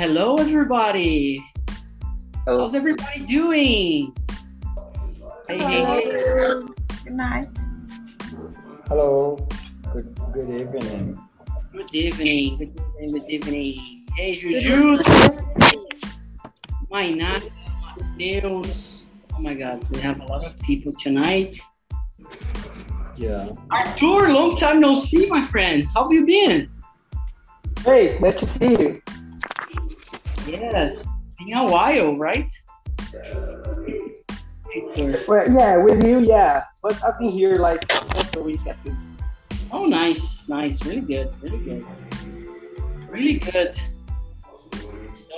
Hello, everybody. Hello. How's everybody doing? Hey, hey, hey. Good night. Hello. Good good evening. Good evening. Good evening. Good evening. Hey, Juju. Mainá, Deus. Oh my God, we have a lot of people tonight. Yeah. Arthur, long time no see, my friend. How have you been? Hey, nice to see you. Yes, been a while, right? Well, yeah, with you, yeah. But I've been here like once a week. Oh, nice, nice, really good, really good, really good.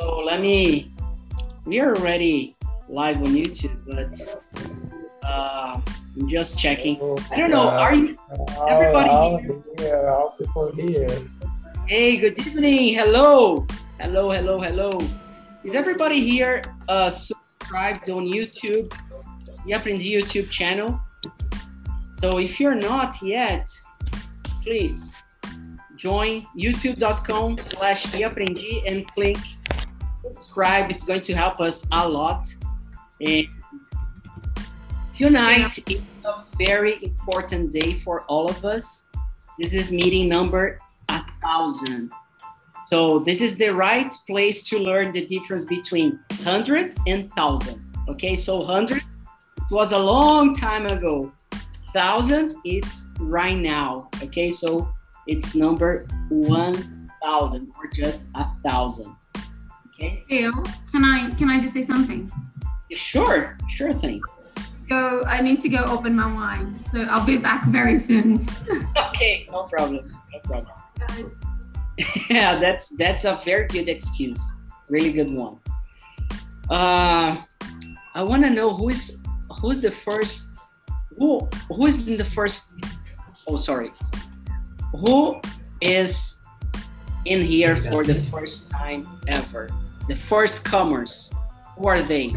So let me. We are already live on YouTube, but uh, I'm just checking. I don't know. Are you? Everybody here. here, all people here. Hey, good evening. Hello, hello, hello, hello. Is everybody here uh, subscribed on YouTube? E Aprendi YouTube channel. So if you're not yet, please join youtube.com slash eaprendi and click subscribe. It's going to help us a lot. And tonight is a very important day for all of us. This is meeting number a thousand. So this is the right place to learn the difference between hundred and thousand. Okay, so hundred it was a long time ago. Thousand it's right now. Okay, so it's number one thousand or just a thousand. Okay, Phil, can I can I just say something? sure, sure thing. Go. I need to go open my wine, so I'll be back very soon. Okay, no problem, no problem. Yeah, that's that's a very good excuse. Really good one. Uh, I want to know who is who's the first who who is in the first. Oh, sorry. Who is in here for the first time ever? The first comers. Who are they?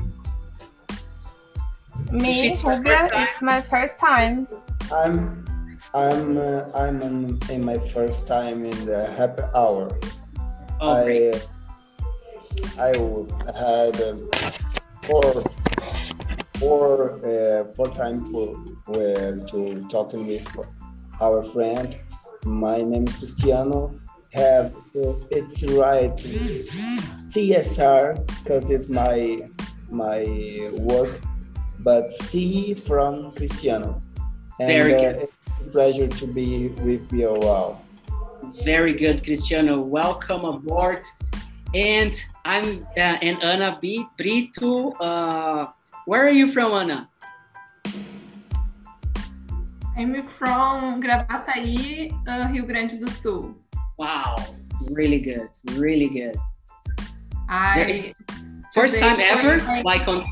Me, it's your first time- it's my first time. I'm I'm uh, I'm in, in my first time in the happy hour. Oh, great. I I w- had um, four four uh, four times for uh, to talking with our friend. My name is Cristiano. Have uh, it's right CSR because it's my my work, but C from Cristiano. And Very uh, good. it's a pleasure to be with you all. Very good, Cristiano. Welcome aboard. And I'm uh, and Ana B. Brito. Uh, where are you from, Ana? I'm from Gravataí, uh, Rio Grande do Sul. Wow, really good, really good. I First time ever, my- like on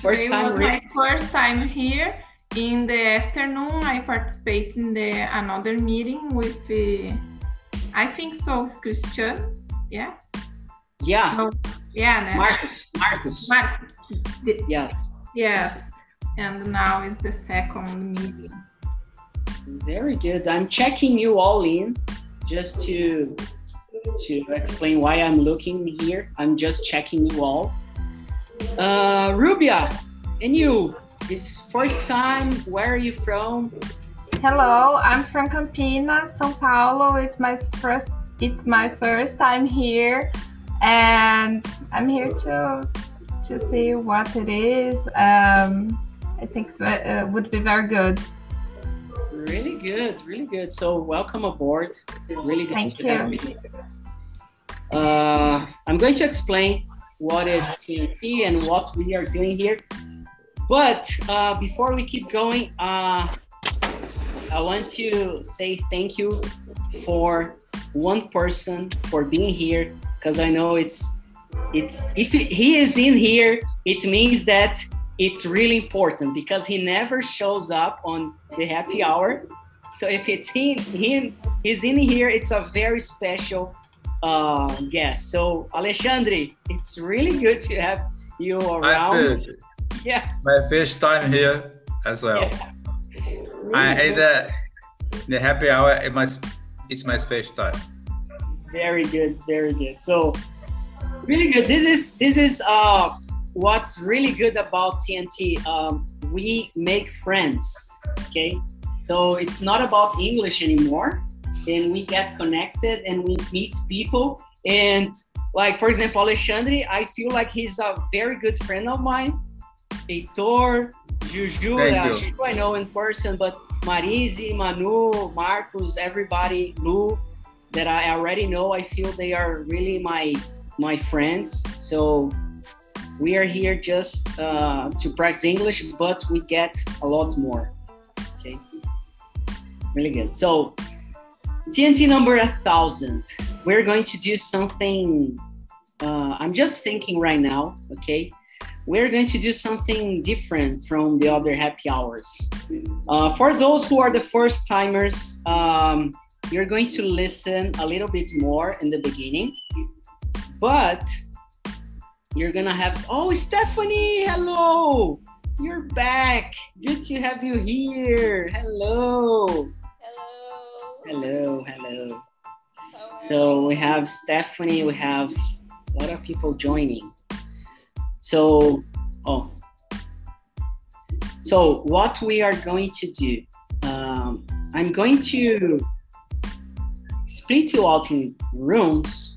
first time. my first time here. In the afternoon, I participate in the another meeting with the, I think so, it's Christian. Yeah, yeah, no, yeah, né? Marcus, Marcus. The- Yes, Yes, and now is the second meeting. very good. I'm checking you all in, just to to explain why I'm looking here. I'm just checking you all. Uh, Rubia, and you. This first time. Where are you from? Hello, I'm from Campinas, São Paulo. It's my first it's my first time here and I'm here to to see what it is. Um, I think so, uh, would be very good. Really good, really good. So welcome aboard. Really good. Thank to have you. Uh, I'm going to explain what is TNT and what we are doing here. But uh, before we keep going, uh, I want to say thank you for one person for being here because I know it's it's if he is in here, it means that it's really important because he never shows up on the happy hour. So if it's in him, he's in here. It's a very special uh, guest. So Alexandre, it's really good to have you around. Yeah, my first time here as well. Really I good. that the, the happy hour. It must, it's my first time. Very good, very good. So really good. This is this is uh, what's really good about TNT. Um, we make friends. Okay, so it's not about English anymore, and we get connected and we meet people. And like for example, Alexandre, I feel like he's a very good friend of mine. Heitor, Juju, Thank uh, you. Chico I know in person, but Marise, Manu, Marcos, everybody, Lu, that I already know. I feel they are really my my friends. So we are here just uh, to practice English, but we get a lot more. Okay, really good. So TNT number a thousand. We're going to do something. Uh, I'm just thinking right now. Okay, we're going to do something different from the other happy hours. Uh, for those who are the first timers, um, you're going to listen a little bit more in the beginning, but you're gonna have. Oh, Stephanie, hello! You're back. Good to have you here. Hello. Hello. Hello. Hello. So we have Stephanie. We have a lot of people joining. So, oh. So what we are going to do? Um, I'm going to split you out in rooms,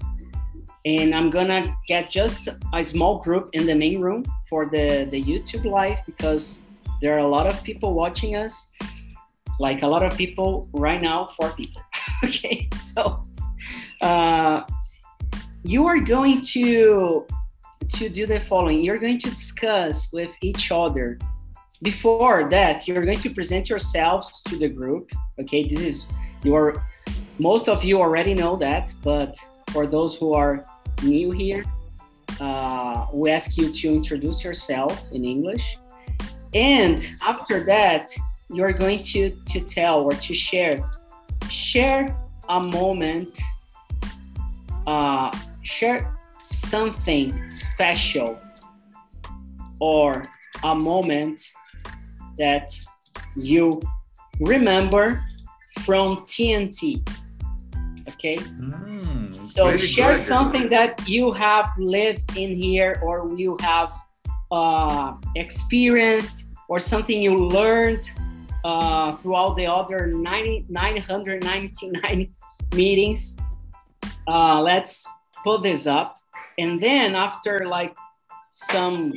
and I'm gonna get just a small group in the main room for the the YouTube live because there are a lot of people watching us. Like a lot of people right now, four people. okay, so uh, you are going to to do the following. You're going to discuss with each other. Before that, you're going to present yourselves to the group. Okay, this is your. Most of you already know that, but for those who are new here, uh, we ask you to introduce yourself in English, and after that, you're going to to tell or to share share a moment. Uh, share something special or a moment that you remember from TNT. Okay, Mm, so share good. something that you have lived in here or you have uh, experienced or something you learned uh, throughout the other 90, 999 meetings. Uh, let's put this up. And then after like some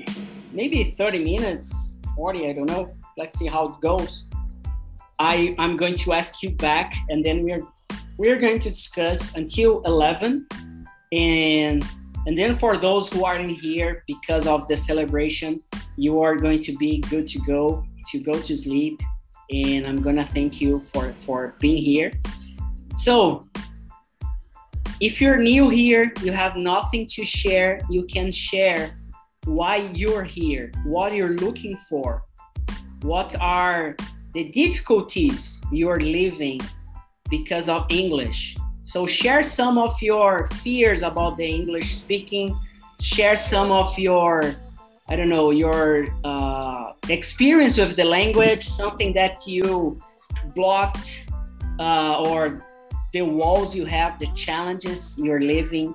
maybe 30 minutes, 40, I don't know. Let's see how it goes. I, I'm going to ask you back and then we're we're going to discuss until 11 and and then for those who aren't here because of the celebration you are going to be good to go to go to sleep and i'm gonna thank you for for being here so if you're new here you have nothing to share you can share why you're here what you're looking for what are the difficulties you're living because of English. So share some of your fears about the English speaking. Share some of your, I don't know, your uh, experience with the language, something that you blocked, uh, or the walls you have, the challenges you're living.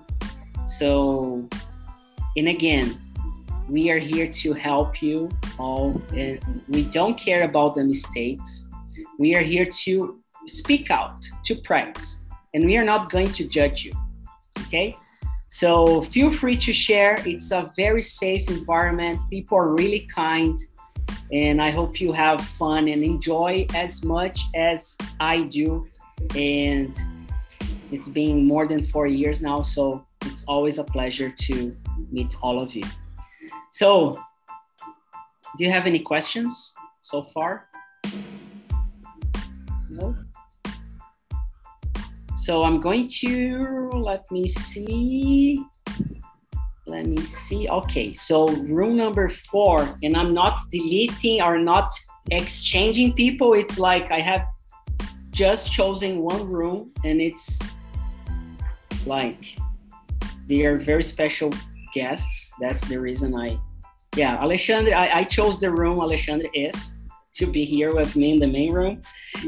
So, and again, we are here to help you all, and we don't care about the mistakes. We are here to speak out, to practice, and we are not going to judge you. Okay? So feel free to share. It's a very safe environment. People are really kind, and I hope you have fun and enjoy as much as I do. And it's been more than four years now, so it's always a pleasure to meet all of you. So, do you have any questions so far? No? So I'm going to, let me see. Let me see. Okay, so room number four, and I'm not deleting or not exchanging people. It's like I have just chosen one room, and it's like they are very special guests. That's the reason I, yeah, Alexandre, I, I chose the room Alexandre is to be here with me in the main room.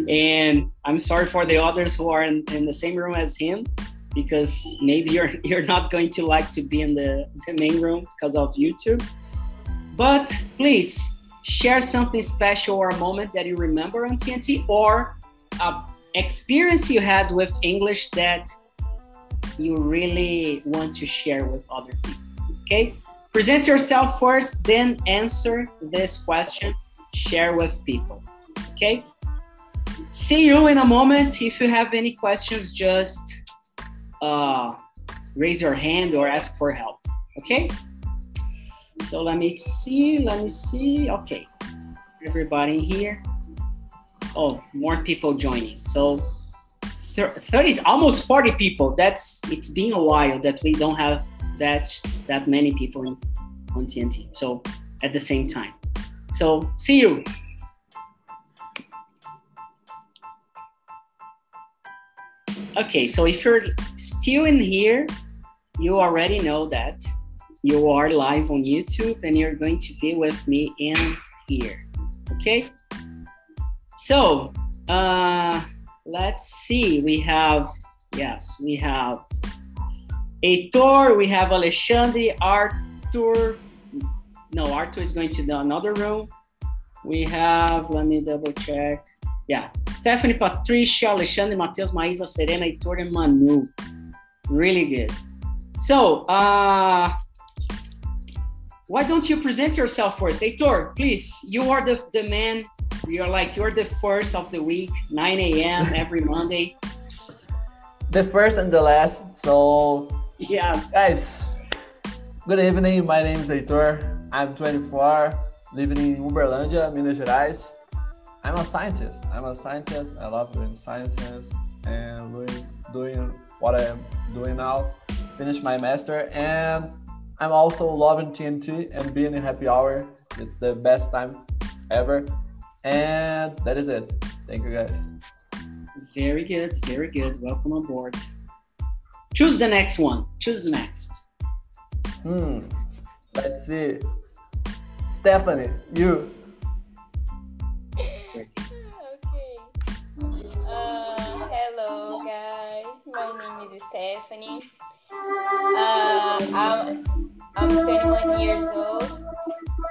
And I'm sorry for the others who are in, in the same room as him, because maybe you're you're not going to like to be in the, the main room because of YouTube. But please share something special or a moment that you remember on TNT or a experience you had with English that you really want to share with other people. Okay? Present yourself first, then answer this question, share with people. Okay? See you in a moment. If you have any questions, just uh, raise your hand or ask for help. Okay? So let me see. Let me see. Okay. Everybody here. Oh, more people joining. So 30 is almost 40 people. That's it's been a while that we don't have that that many people in, on TNT. So at the same time. So see you. Okay, so if you're still in here, you already know that you are live on YouTube and you're going to be with me in here. Okay? So, uh, let's see. We have, yes, we have Heitor, we have Alexandre, Arthur. No, Arthur is going to the another room. We have, let me double check. Yeah, Stephanie, Patricia, Alexandre, Matheus, Maísa, Serena, Heitor, and Manu. Really good. So, uh, why don't you present yourself first? Heitor, please, you are the, the man. You're like, you're the first of the week, 9 a.m. every Monday. The first and the last. So, Yes. guys, good evening. My name is Heitor. I'm 24, living in Uberlândia, Minas Gerais. I'm a scientist. I'm a scientist. I love doing sciences and doing, doing what I'm doing now. Finish my master and I'm also loving TNT and being in happy hour. It's the best time ever. And that is it. Thank you guys. Very good. Very good. Welcome aboard. Choose the next one. Choose the next. Hmm. Let's see. Stephanie, you. Okay. Uh, hello, guys. My name is Stephanie. Uh, I'm I'm 21 years old.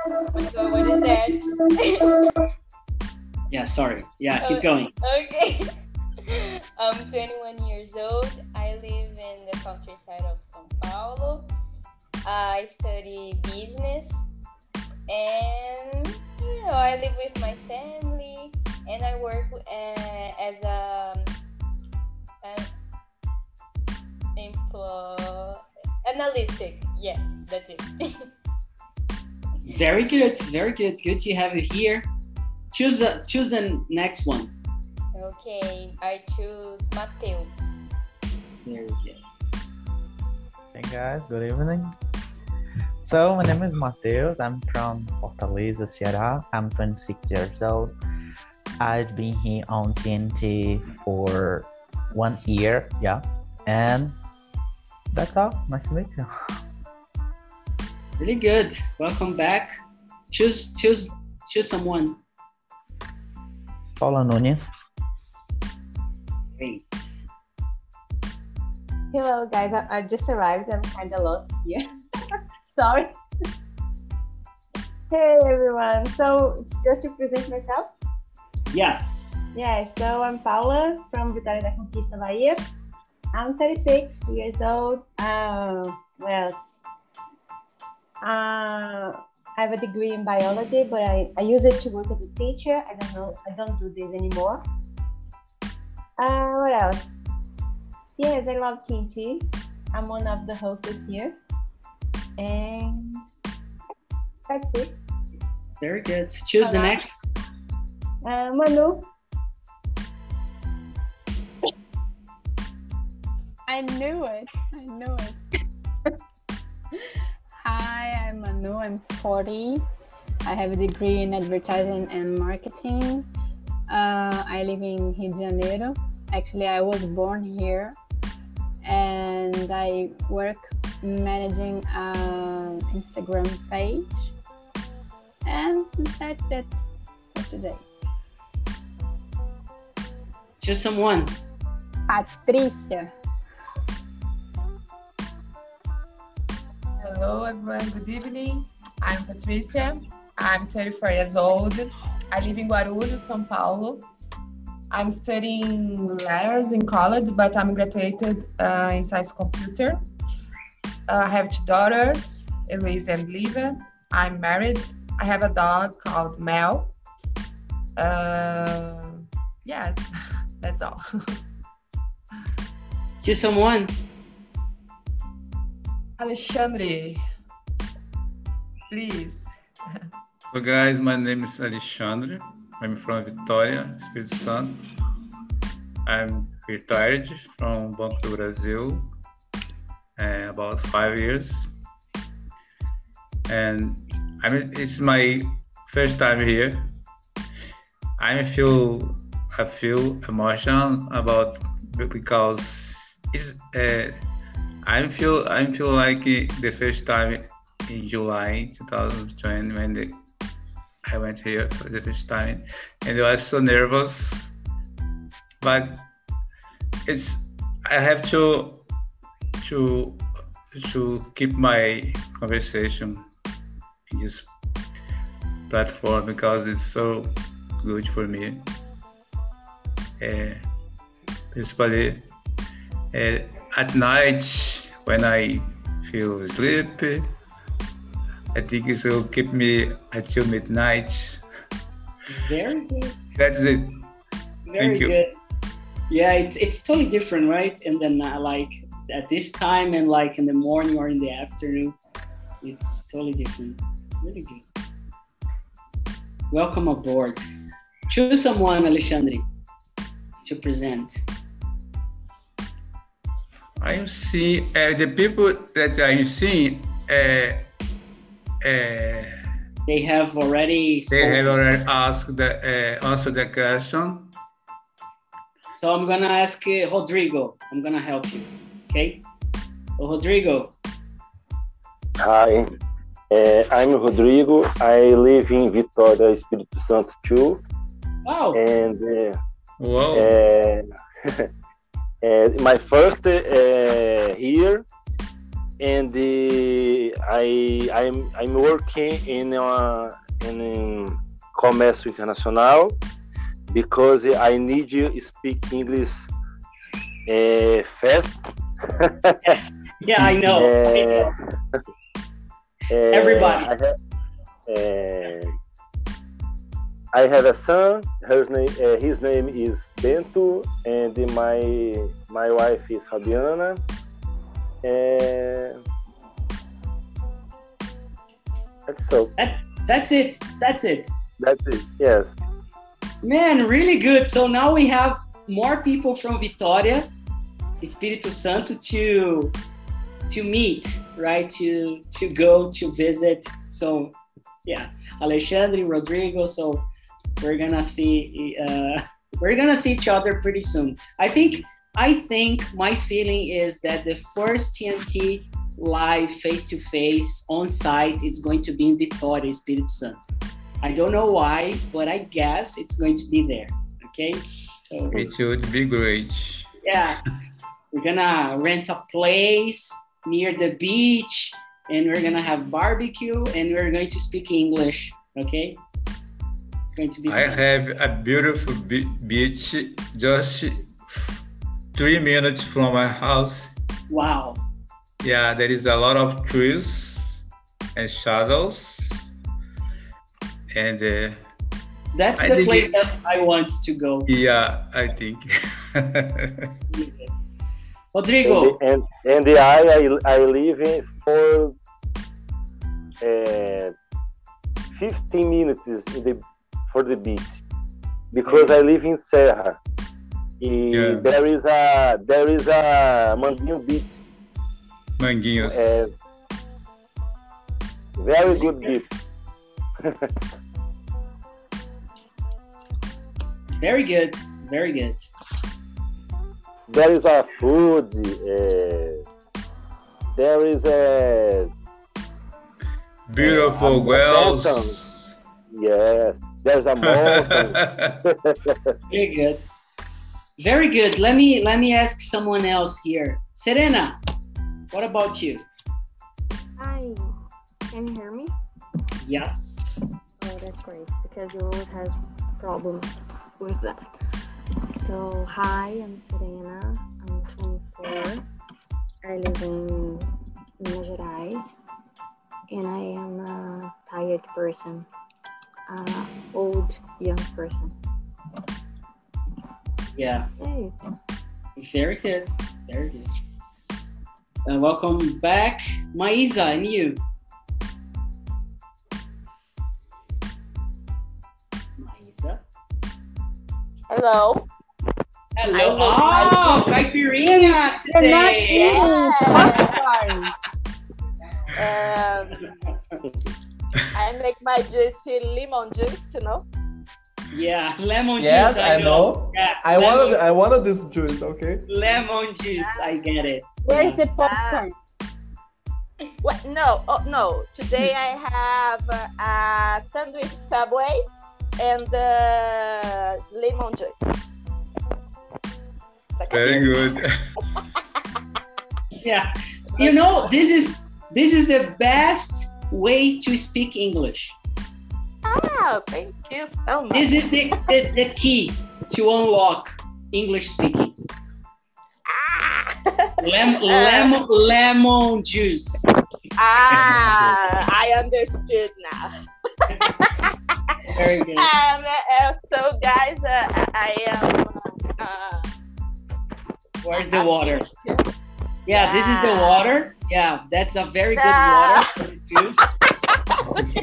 Oh my God, what is that? Yeah, sorry. Yeah, keep going. okay. I'm 21 years old. I live in the countryside of São Paulo. I study business and you know I live with my family and I work uh, as a an employ analytic. Yeah, that's it. Very good. Very good. Good to have you here. Choose the choose the next one. okay, I choose Mateus. Very good. Hey guys, good evening. So my name is Mateus. I'm from Fortaleza, Ceará. I'm 26 years old. I've been here on TNT for one year, yeah, and that's all. Nice to meet you. Really good. Welcome back. Choose choose choose someone. Paula Nunes. Great. Hello, guys. I, I just arrived. I'm kind of lost here. Sorry. hey, everyone. So, just to present myself. Yes. Yeah, so I'm Paula from Vitória da Conquista, Bahia. I'm 36 years old. Uh, what else? Uh, I have a degree in biology, but I, I use it to work as a teacher. I don't know. I don't do this anymore. Uh, what else? Yes, I love TNT. I'm one of the hosts here. And that's it. Very good. Choose the next. Uh, Manu, I knew it. I knew it. Hi, I'm Manu. I'm 40. I have a degree in advertising and marketing. Uh, I live in Rio de Janeiro. Actually, I was born here, and I work managing an Instagram page. And that's it for today. Choose someone. Patricia. Hello, everyone. Good evening. I'm Patricia. I'm 34 years old. I live in Guarulhos, São Paulo. I'm studying letters in college, but I'm graduated uh, in science computer. Uh, I have two daughters, Eloise and Liva. I'm married. I have a dog called Mel. Uh, yes, that's all. Choose someone. Alexandre, please. So guys, my name is Alexandre. I'm from Vitória, Espírito Santo. I'm retired from Banco do Brasil uh, about five years. And I mean, it's my first time here. I feel I feel emotional about because it's uh, I feel I feel like the first time in July 2020 when the, I went here for the first time and I was so nervous. But it's I have to to to keep my conversation in this platform because it's so good for me. Uh, principally uh, at night when I feel sleepy. I think it will keep me until midnight. Very good. That's it. Very Thank you. good. Yeah, it's it's totally different, right? And then uh, like at this time and like in the morning or in the afternoon, it's totally different. Really good. Welcome aboard. Choose someone, Alexandre, to present. I'm seeing uh, the people that I'm seeing. Uh, uh, They have already they have already asked the uh, answered the question. So I'm gonna ask uh, Rodrigo. I'm gonna help you. Okay. So Rodrigo, Hi, uh, I'm Rodrigo. I live in Vitória, Espírito Santo too. Wow. And uh, Wow. uh, uh, my first uh, here, and uh, I I'm I'm working in uh, in comércio internacional because I need you speak English uh, fast. yes. Yeah, I know. I know. Uh, Everybody. I have, uh, I have a son. His name, uh, his name is Bento, and my my wife is Fabiana. And that's so. That, that's it. That's it. That's it. Yes. Man, really good. So now we have more people from Vitória, Espírito Santo to to meet, right? To to go to visit. So yeah, Alexandre, Rodrigo. So we're gonna see uh, we're gonna see each other pretty soon. I think I think my feeling is that the first TNT live face to face on site is going to be in Vitória, Espírito Santo. I don't know why, but I guess it's going to be there. Okay, so It would be great. yeah, we're gonna rent a place near the beach, and we're gonna have barbecue, and we're going to speak English. Okay, going to be. I fun. have a beautiful beach just three minutes from my house. Wow. Yeah, there is a lot of trees and shadows. And uh, That's I the place it- that I want to go. yeah, I think. Rodrigo, And, and, and I, I I live in for uh, 15 minutes in the for the beach because I live in Serra. Yeah. There is a there is a Manguinho beach. Manguinhos. Uh, very good beach. very good, very good. there is a food. Uh, there is a Beautiful a wells. Yes, there's a mountain. Very good. Very good. Let me let me ask someone else here. Serena, what about you? Hi, Can you hear me? Yes. Oh, that's great because you always has problems with that. So, hi, I'm Serena. I'm 24. I live in Minas Gerais, and I am a tired person, uh, old young person. Yeah. Hey. Very good. Very good. Uh, welcome back, Maisa, and you. Maisa. Hello. Hello. I Oh, caipirinha today. um, I make my juice lemon juice, you know. Yeah, lemon Yes, juice. I know. Yeah, I lemon, wanted I wanted this juice, okay? lemon juice. I get it. Where's the popcorn? What? No, oh no. Today I have uh, a sandwich Subway and uh, lemon juice. Very good. Yeah. You know, this is this is the best way to speak English. Ah, thank you so much. This is the, the, the key to unlock English speaking. Lem, lemon, lemon juice. ah, I understood now. Very good. Um, uh, so guys, uh, I am. Uh, Where's the water? Yeah, this is the water. Yeah, that's a very good Yeah. water for the juice.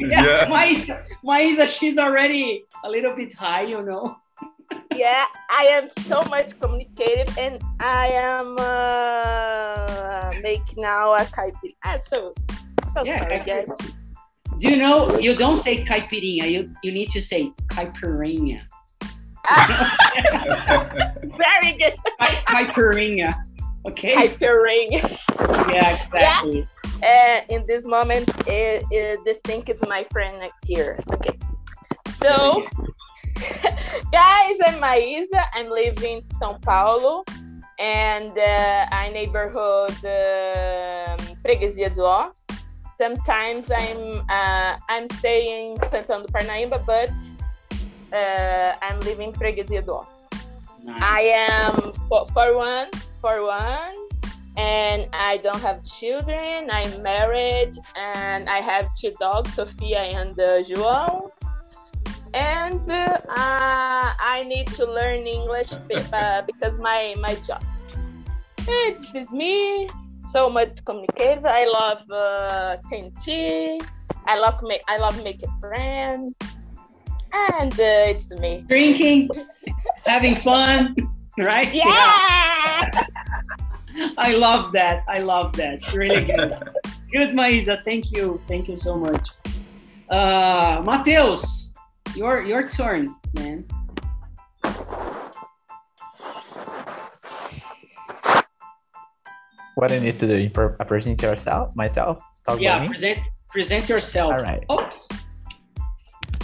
yeah, Yeah. Maisa, Maisa, she's already a little bit high, you know. yeah, I am so much communicated, and I am uh, making now a caipirinha. Ah, so so Yeah, sorry, caipirinha. guys. Do you know you don't say caipirinha, you you need to say caipirinha. Very good. Cai- Caipirinha. Okay? Caipirinha. Yeah, exactly. Uh, in this moment, uh, uh, this thing is my friend here. Okay. So, guys, I'm Maísa. I'm living in São Paulo, and uh, I neighborhood um, Freguesia do Ó. Sometimes I'm uh, I'm staying in Santana do Parnaíba, but uh, I'm living in Freguesia do Ó. I am for, for one, and I don't have children. I'm married, and I have two dogs, Sophia and uh, João. And uh, uh, I need to learn English uh, because my my job. It's just me. So much communicative. I love uh, TNT. I love make I love making friends, and uh, it's me. Drinking, having fun, right? Yeah. I love that. I love that. Really good. good, Maisa. Thank you. Thank you so much. Uh, Mateus, your your turn, man. What I need to do? Pre- present yourself, myself. Talk yeah, about me. present present yourself. All right. Oops.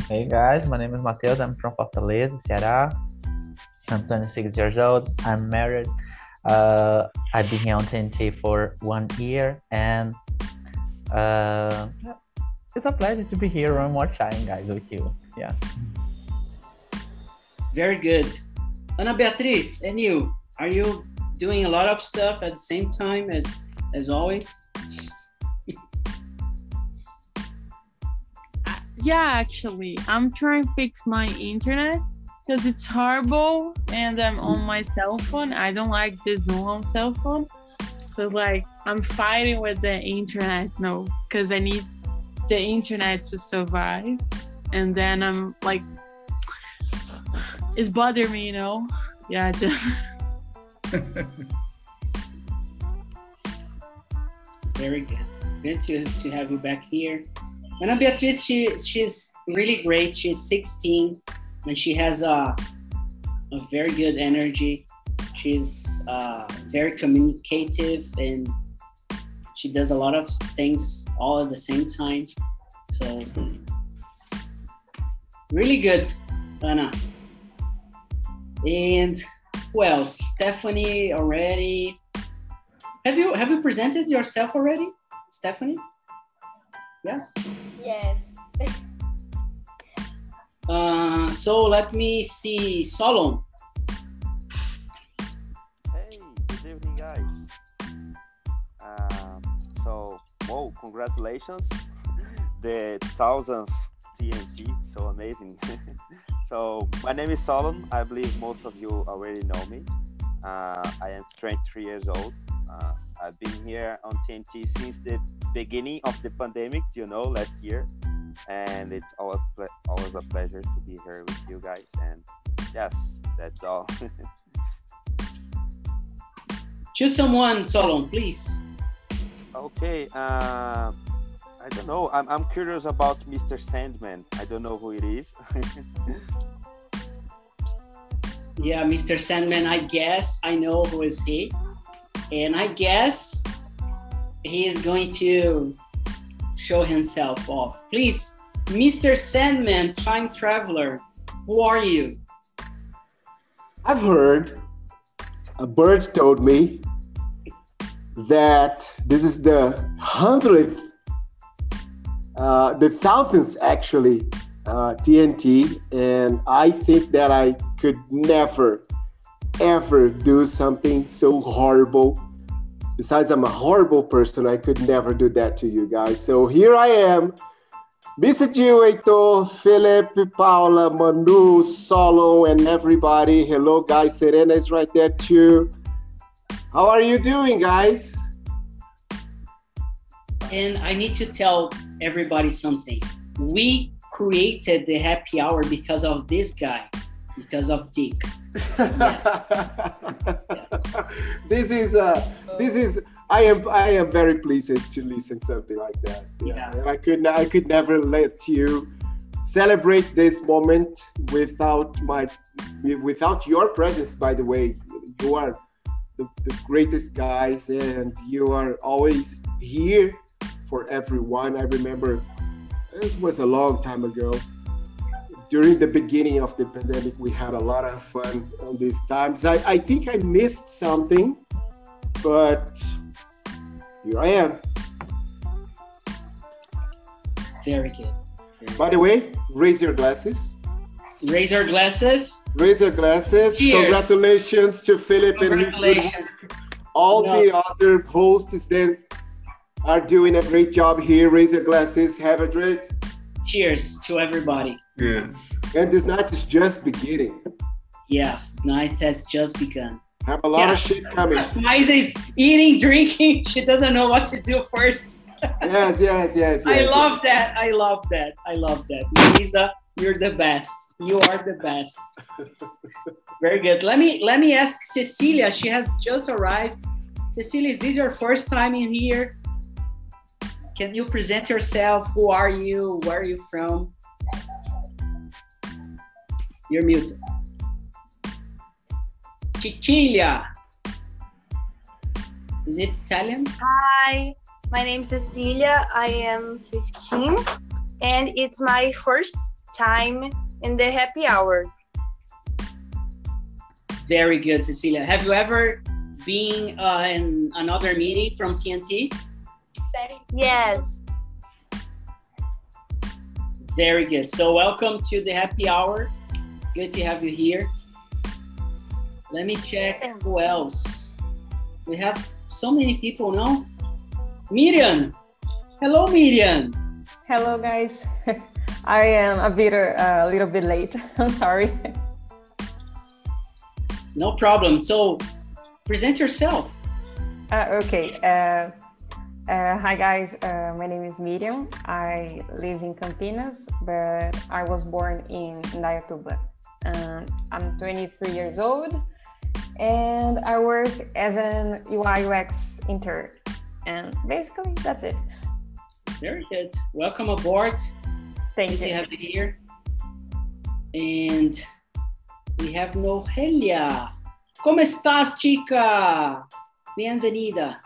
Hey guys, my name is Matheus. I'm from Fortaleza, Ceará. I'm 26 years old. I'm married. Uh, I've been here on TNT for one year, and uh, it's a pleasure to be here one more time, guys, with you. Yeah. Very good. Ana Beatriz, and you? Are you doing a lot of stuff at the same time as as always? Yeah, actually, I'm trying to fix my internet because it's horrible and I'm on my cell phone. I don't like the Zoom on cell phone. So, like, I'm fighting with the internet now because I need the internet to survive. And then I'm like, it's bothering me, you know? Yeah, just. Very good. Good to, to have you back here. Ana Beatriz, she, she's really great. She's 16 and she has a, a very good energy. She's uh, very communicative and she does a lot of things all at the same time. So, really good, Ana. And who else? Stephanie already. Have you have you presented yourself already, Stephanie? Yes. Yes. Uh, so let me see, Solon. Hey, good evening, guys. Um, so, whoa, congratulations. the thousandth TNT, so amazing. so, my name is Solon. I believe most of you already know me. Uh, I am 23 years old. Uh, I've been here on TNT since the beginning of the pandemic, you know, last year. And it's always, ple- always a pleasure to be here with you guys. And yes, that's all. Choose someone, Solon, please. Okay, uh, I don't know. I'm, I'm curious about Mr. Sandman. I don't know who it is. Yeah, Mr. Sandman, I guess I know who is he. And I guess he is going to show himself off. Please, Mr. Sandman, time traveler, who are you? I've heard a bird told me that this is the hundredth, uh, the thousandth actually uh, TNT, and I think that I could never, ever do something so horrible. Besides, I'm a horrible person. I could never do that to you guys. So here I am. You, Heitor, Philip, Paula, Manu, Solo, and everybody. Hello, guys. Serena is right there too. How are you doing, guys? And I need to tell everybody something. We created the happy hour because of this guy, because of Dick. this is uh this is I am I am very pleased to listen something like that. Yeah. I could I could never let you celebrate this moment without my without your presence by the way. You are the, the greatest guys and you are always here for everyone. I remember it was a long time ago during the beginning of the pandemic, we had a lot of fun on these times. I, I think I missed something, but here I am. Very good. By the way, raise your glasses. Raise your glasses. Raise your glasses. Cheers. Congratulations to Philip and his good Congratulations. All the other hosts then are doing a great job here. Raise your glasses. Have a drink. Cheers to everybody. Yes. And this night is just beginning. Yes, night has just begun. Have a lot Yeah. of shit coming. Maisa is eating, drinking. She doesn't know what to do first. yes, yes, yes, yes. I love that. I love that. I love that. Maisa, you're the best. You are the best. Very good. Let me let me ask Cecilia. She has just arrived. Cecilia, is this your first time in here? Can you present yourself? Who are you? Where are you from? You're muted. Cecilia. Is it Italian? Hi, my name is Cecilia. I am 15 and it's my first time in the happy hour. Very good, Cecilia. Have you ever been uh, in another meeting from TNT? Yes. Very good. So, welcome to the happy hour. Good to have you here. Let me check who else. We have so many people now. Miriam. Hello, Miriam. Hello, guys. I am a bit uh, a little bit late. I'm sorry. No problem. So, present yourself. Uh, okay. Uh, uh, hi, guys. Uh, my name is Miriam. I live in Campinas, but I was born in Indaiatuba. Um, I'm 23 years old, and I work as an UI UX intern. And basically, that's it. Very good. Welcome aboard. Thank Good you. to have you here. And we have Noelia. ¿Cómo estás, chica? Bienvenida.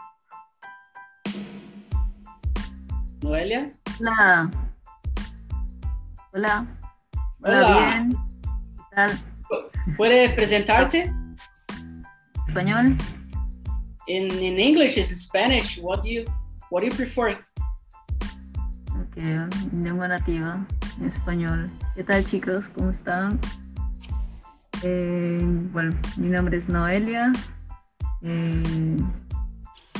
Noelia. Hola. Hola. Hola, Hola. bien. ¿Puedes presentarte? ¿Español? In in English is Spanish. What do you what do you prefer? Ok. que mi lengua nativa, en español. ¿Qué tal chicos? ¿Cómo están? Eh, bueno, mi nombre es Noelia. Eh,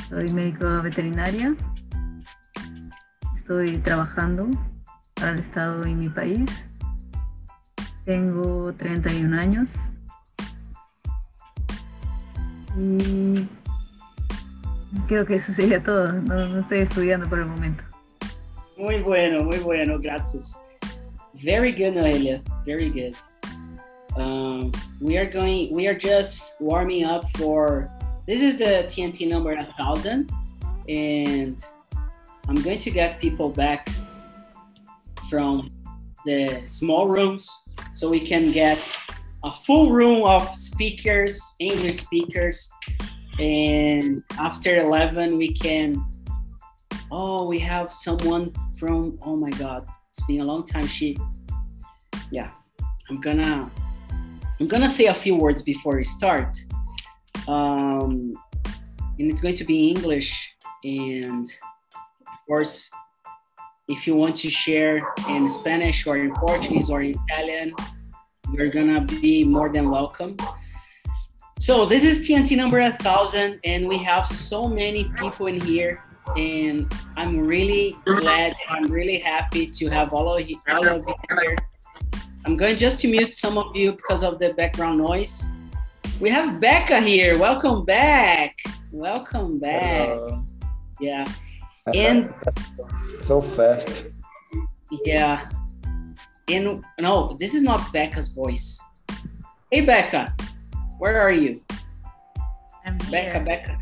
soy médico veterinaria. Estoy trabajando para el Estado en mi país. Tengo 31 años. Y creo que eso sería todo. No, estoy estudiando por el momento. Muy bueno, muy bueno, gracias. Very good, Noelia. Very good. Um, we are going. We are just warming up for. This is the TNT number a thousand, and I'm going to get people back from the small rooms so we can get a full room of speakers, English speakers, and after 11 we can. Oh, we have someone from. Oh my God, it's been a long time. She. Yeah, I'm gonna I'm gonna say a few words before we start. Um, and it's going to be English. And of course, if you want to share in Spanish or in Portuguese or in Italian, you're gonna be more than welcome. So this is TNT number a thousand, and we have so many people in here. And I'm really glad, I'm really happy to have all of you, all of you here. I'm going just to mute some of you because of the background noise. We have Becca here. Welcome back. Welcome back. Hello. Yeah. And so fast. yeah. And no, this is not Becca's voice. Hey Becca, where are you? I'm here. Becca, Becca.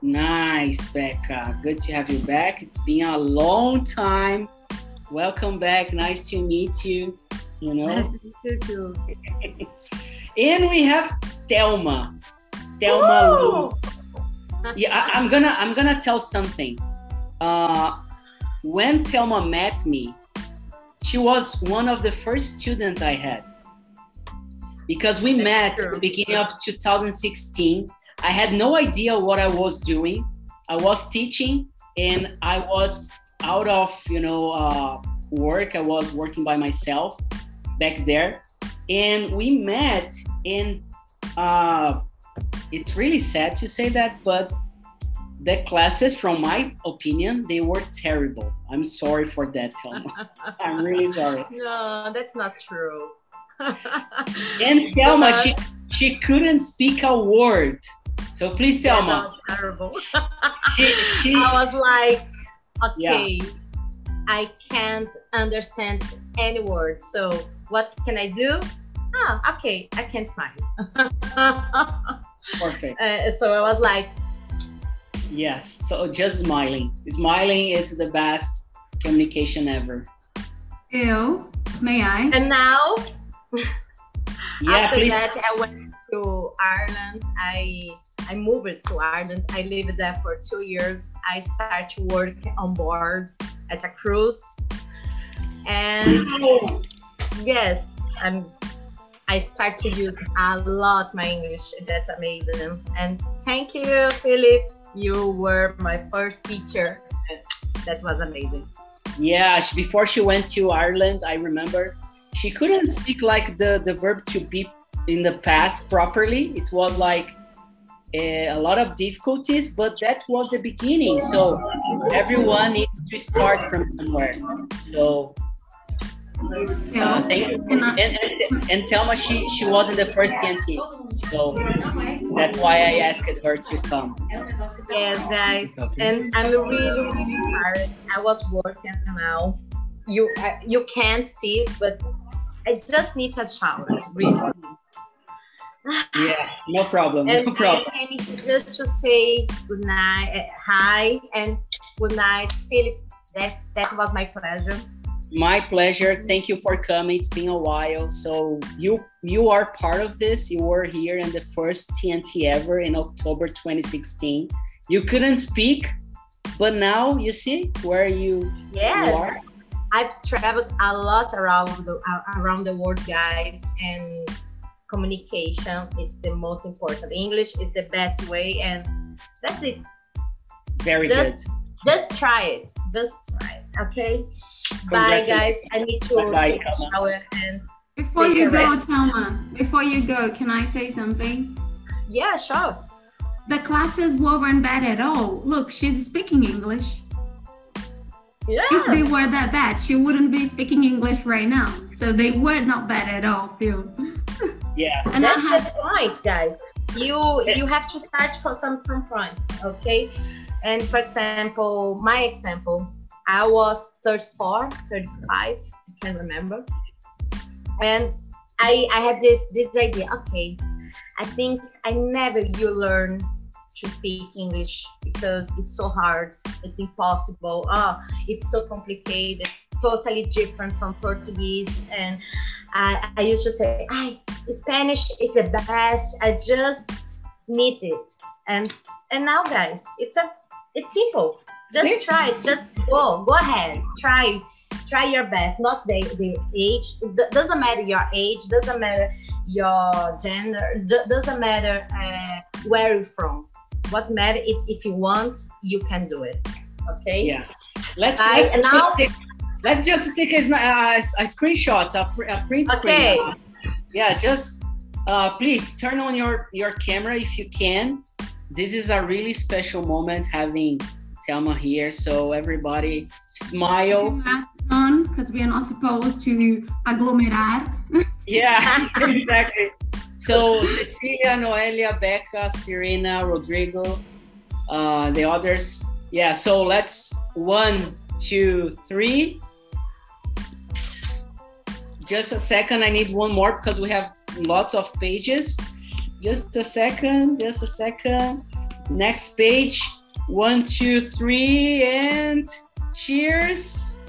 Nice, Becca. Good to have you back. It's been a long time. Welcome back. Nice to meet you. You know. Nice to meet you too. and we have Thelma. Thelma Lou. Yeah, I, I'm gonna I'm gonna tell something. Uh, when Thelma met me, she was one of the first students I had because we met at the beginning of 2016. I had no idea what I was doing. I was teaching and I was out of you know uh, work. I was working by myself back there, and we met. And uh, it's really sad to say that, but the classes, from my opinion, they were terrible. I'm sorry for that, Thelma. I'm really sorry. No, that's not true. And Thelma, she she couldn't speak a word. So please, Yeah, Thelma. that was terrible. She, she, I was like, Yeah. okay, I can't understand any word. So what can I do? Ah, okay, I can't smile. perfect. Uh, so I was like, Yes. So just smiling. Smiling is the best communication ever. Ew. May I? and now Yeah, after please. that I went to Ireland. I I moved to Ireland. I lived there for two years. I started to work on board at a cruise. And yes, and I start to use a lot my English. That's amazing. And thank you, Philip. You were my first teacher. That was amazing. Yeah, she, before she went to Ireland, I remember she couldn't speak like the, the verb to be in the past properly. It was like a, a lot of difficulties, but that was the beginning. So everyone needs to start from somewhere. So uh, thank you. And, and, and Thelma, she, she wasn't the first TNT. So that's why I asked her to come. Yes, guys, and I'm really, really tired. I was working now. You, I, you can't see, but I just need a shower. Really. Yeah, no problem. And No problem. I came just to say good night, uh, hi, and good night, Philip. That that was my pleasure. My pleasure. Thank you for coming. It's been a while. So you you are part of this. You were here in the first TNT ever in October 2016. You couldn't speak, but now you see where you, you Yes, are. I've traveled a lot around the around the world, guys, and communication is the most important. English is the best way, and that's it. Very just good. just try it. Just try it. Okay. Bye, guys. I need to Bye-bye, take a shower and. Before you go, rest. Thelma, before you go, can I say something? Yeah, sure. The classes weren't bad at all. Look, she's speaking English. Yeah. If they were that bad, she wouldn't be speaking English right now. So they were not bad at all, Phil. Yes. And I That's have the point, guys. You you have to start from some from point, okay? And for example, my example, I was 34, 35, I can't remember. And I I had this this idea, okay, I think I never you learn to speak English because it's so hard, it's impossible, oh, it's so complicated, totally different from Portuguese. And I, I used to say, I Spanish is the best. I just need it. And and now guys, it's a it's simple. Just See? try it. Just go. Go ahead. Try try your best. Not the, the age. Doesn't matter your age, doesn't matter your gender, do- doesn't matter uh, where you're from. What matters is if you want, you can do it. Okay? Yes. Let's Bye. let's, just now- take, let's just take a, a, a screenshot, a, a print Okay. screen. Yeah, just uh, please turn on your your camera if you can. This is a really special moment having Thelma here. So everybody smile. masks on because we are not supposed to agglomerar. Yeah, exactly. So Cecilia, Noelia, Becca, Serena, Rodrigo, uh, the others. Yeah, so let's one, two, three. Just a second, I need one more because we have lots of pages. Just a second, just a second. Next page. One, two, three, and cheers.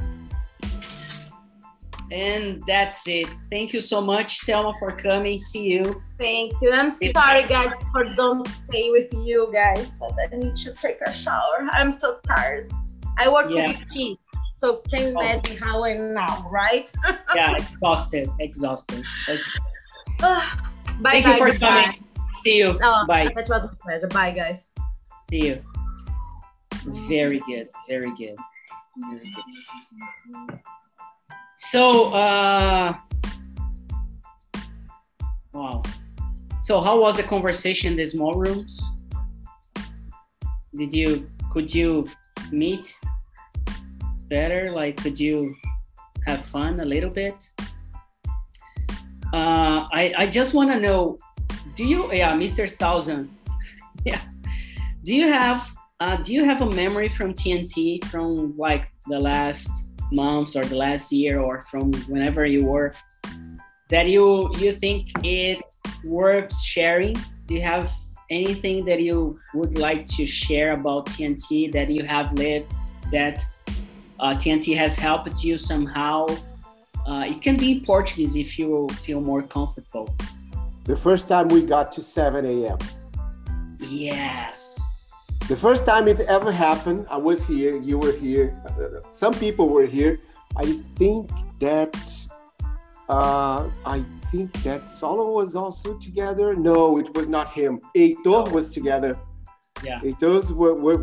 And that's it. Thank you so much, Thelma, for coming. See you. Thank you. I'm sorry, guys, for don't stay with you guys, but I need to take a shower. I'm so tired. I work Yeah. with kids, so can you imagine how I'm now, right? Yeah, exhausted, exhausted. Bye, Thank bye, you for goodbye. coming. See you. Oh, Bye. That was my pleasure. Bye, guys. See you. Very good. Very good. So, uh, wow. So, how was the conversation in the small rooms? Did you could you meet better? Like, could you have fun a little bit? Uh, I I just want to know. Do you? Yeah, Mr. Thousand. yeah. Do you have uh, do you have a memory from TNT from like the last months or the last year or from whenever you were that you you think it worth sharing? Do you have anything that you would like to share about TNT that you have lived that uh, TNT has helped you somehow? Uh, it can be in Portuguese if you feel more comfortable. The first time we got to 7 a.m. Yes. The first time it ever happened, I was here, you were here, uh, some people were here. I think that uh, I think that Solo was also together. No, it was not him. Heitor was together. Yeah. Heitor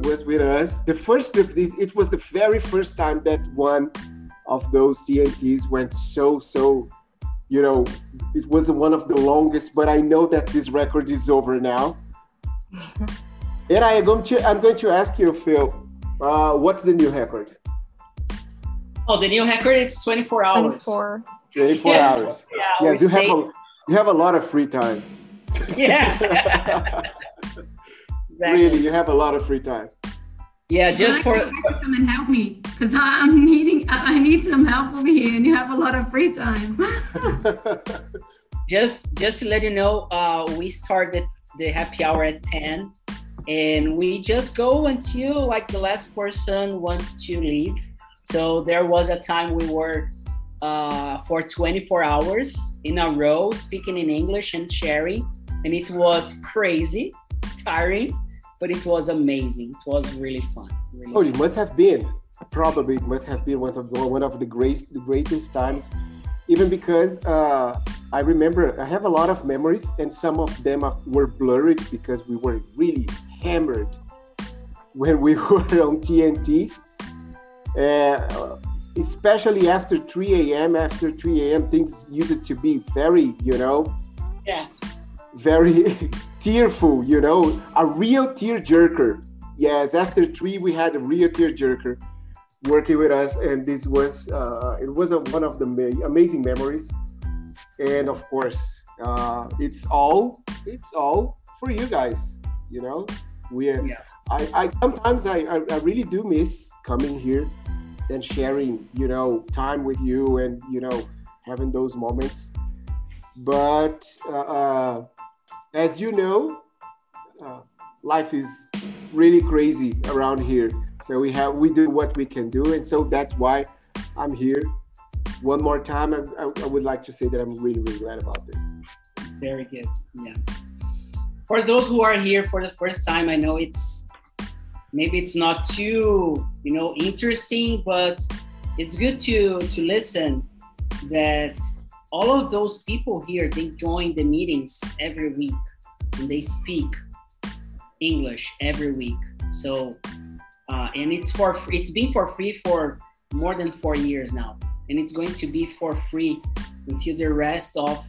was with us. The first, it was the very first time that one of those TNTs went so so. You know, it was one of the longest, but I know that this record is over now. And I am going to I'm going to ask you, Phil, uh, what's the new record? Oh, the new record is 24 hours. 24. 24 Yeah. hours. Yeah, Yeah, we you have a you have a lot of free time. Yeah. Really, you have a lot of free time. Yeah, just I for need you to come and help me because I'm needing. I I need some help over here, and you have a lot of free time. just just to let you know, uh, we started the happy hour at 10 and we just go until like the last person wants to leave. So there was a time we were uh, for 24 hours in a row speaking in English and sharing, and it was crazy, tiring, but it was amazing. It was really fun. Really Oh, it must have been. Probably it must have been one of the one of the great the greatest times. Even because uh, I remember I have a lot of memories, and some of them were blurred because we were really hammered when we were on TNTs. uh, especially after 3 a.m. After 3 a.m., things used to be very, you know, Yeah. very tearful, you know, a real tear jerker. Yes, after three, we had a real tear jerker working with us, and this was uh, it was a, one of the ma- amazing memories. And of course, uh, it's all it's all for you guys. You know, we are. I, I sometimes I, I I really do miss coming here and sharing, you know, time with you and you know having those moments. But uh, uh, as you know, uh, life is really crazy around here. So we have we do what we can do, and so that's why I'm here. One more time, I, I, I would like to say that I'm really really glad about this. Very good. Yeah. For those who are here for the first time, I know it's maybe it's not too you know interesting, but it's good to to listen that all of those people here they join the meetings every week and they speak English every week. So uh, and it's for it's been for free for more than four years now, and it's going to be for free until the rest of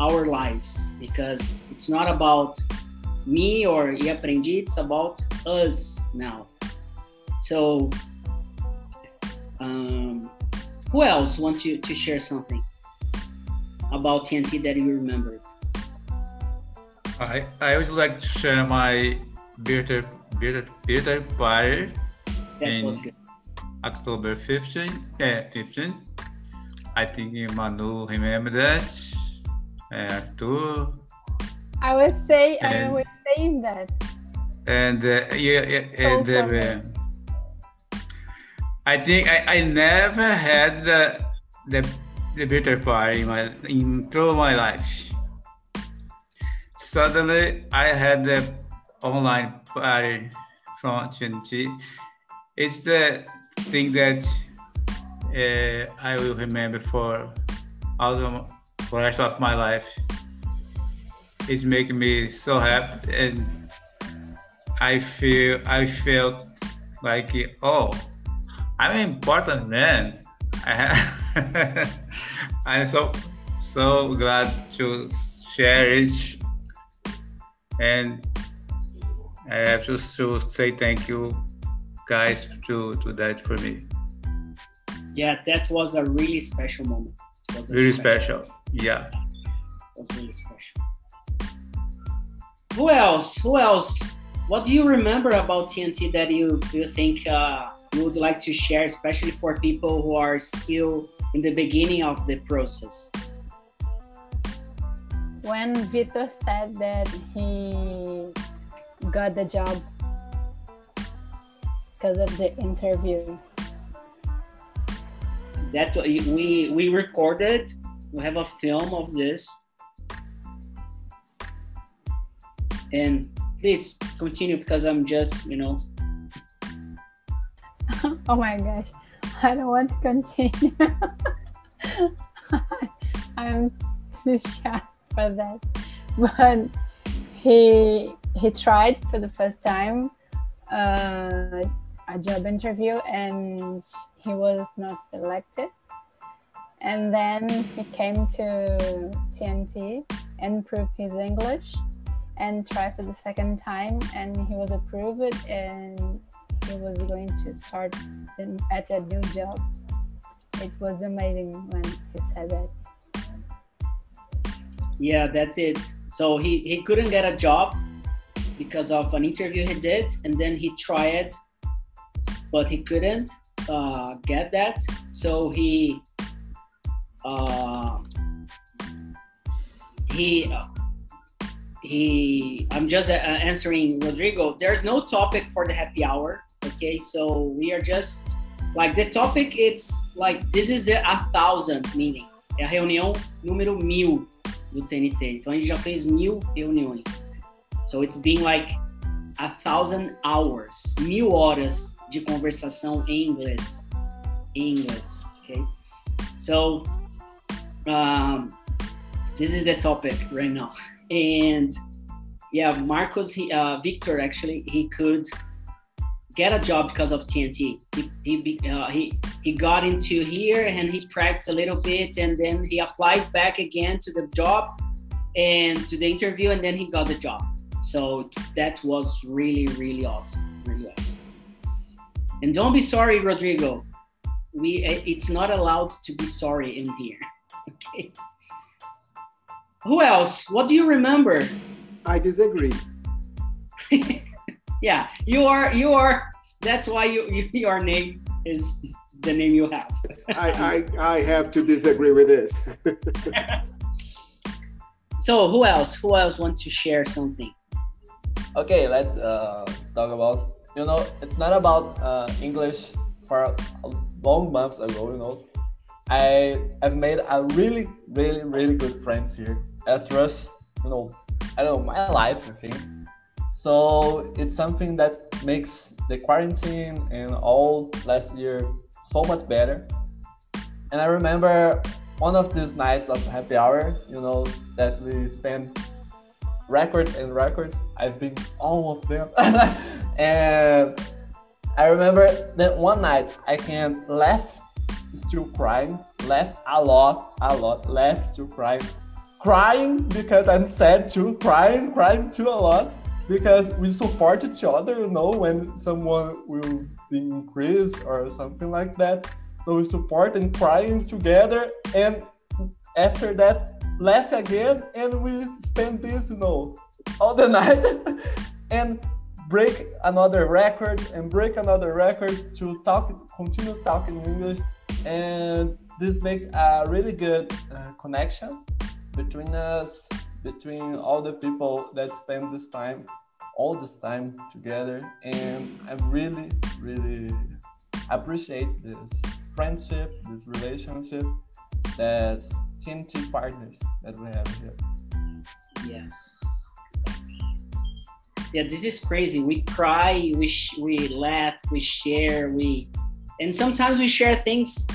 our lives because it's not about me or E Aprendi, it's about us now. So, um, who else wants to, to share something about TNT that you remembered? I, I would like to share my birthday, birthday, birthday party That in was good. October 15. Yeah, 15. I think Manu remember that. I would say I And- was saying that. and uh, yeah, and So uh, I think I, I never had the the the birthday party in my in through my life. Suddenly, I had the online party from TNT. It's the thing that uh, I will remember for all the for the rest of my life. It's making me so happy and I feel I felt like oh I'm an important man. I I'm so so glad to share it and I have to, to say thank you guys to to that for me. Yeah, that was a really special moment. It was Really special. Yeah. It was really special. Who else? Who else? What do you remember about TNT that you you think uh, you would like to share, especially for people who are still in the beginning of the process? When Vitor said that he got the job because of the interview. That we we recorded. We have a film of this. And please continue because I'm just, you know, oh my gosh, I don't want to continue. I'm too shy for that. But he he tried for the first time uh, a job interview and he was not selected. And then he came to TNT and proved his English and tried for the second time and he was approved and he was going to start at a new job. It was amazing when he said that. yeah, that's it. So he, he couldn't get a job because of an interview he did, and then he tried, but he couldn't uh, get that. So he uh, he he. I'm just uh, answering Rodrigo. There's no topic for the happy hour. Okay, so we are just like the topic. It's like this is the a thousand meeting. É a reunião número mil do TNT. Então a gente já fez mil reuniões. So it's been like a thousand hours, mil horas de conversação em inglês. Em inglês, okay? So um, this is the topic right now, and yeah, Marcos, he, uh, Victor actually, he could get a job because of TNT. He he uh, he he got into here and he practiced a little bit, and then he applied back again to the job and to the interview, and then he got the job. So that was really really awesome, really awesome. And don't be sorry, Rodrigo. We it's not allowed to be sorry in here. Okay. Who else? What do you remember? I disagree. yeah, you are. You are. That's why you, you your name is the name you have. I, I, I have to disagree with this. so who else? Who else wants to share something? Okay, let's uh, talk about. You know, it's not about uh, English for long months ago. You know, I have made a really, really, really good friends here at Rush. You know, I don't know my life. I think so. It's something that makes the quarantine and all last year so much better. And I remember one of these nights of happy hour. You know that we spent records and records. I've been all of them, and I remember that one night I can laugh still crying, laugh a lot, a lot, laugh still crying, crying because I'm sad too, crying, crying too a lot because we support each other, you know, when someone will be increased or something like that. So we support and crying together, and after that, laugh again, and we spend this, you know, all the night, and break another record and break another record to talk, continuous talking English. And this makes a really good uh, connection between us between all the people that spend this time all this time together. And i really really appreciate this friendship this relationship that's tnt partners that we have here. Yes yeah this is crazy we cry we sh- we laugh we share we and sometimes we share things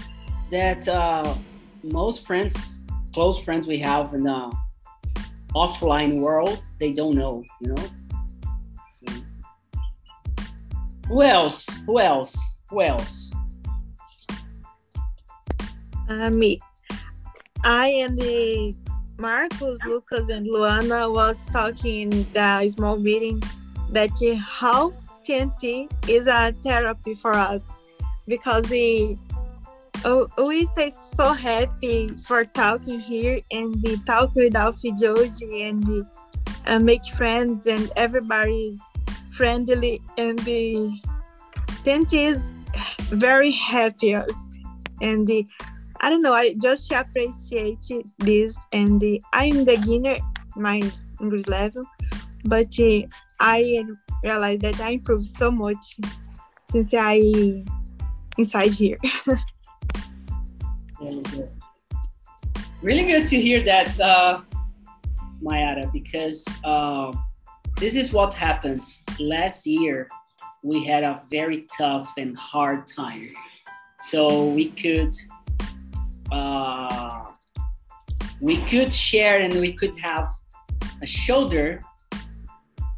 that uh, most friends, close friends we have in the offline world, they don't know, you know. So, who else? Who else? Who else? Uh, me. I and the Marcos, Lucas, and Luana was talking in the small meeting that how TNT is a therapy for us because the oh, we stay so happy for talking here and the talk with Alfie Joji and the uh, make friends and everybody's friendly and the tent is very happy and the I don't know I just appreciate this and I'm beginner my English level but uh, I realized that I improved so much since I inside here. really good. Really good to hear that, uh, Mayara, because uh, this is what happens. Last year, we had a very tough and hard time. So we could uh, we could share and we could have a shoulder,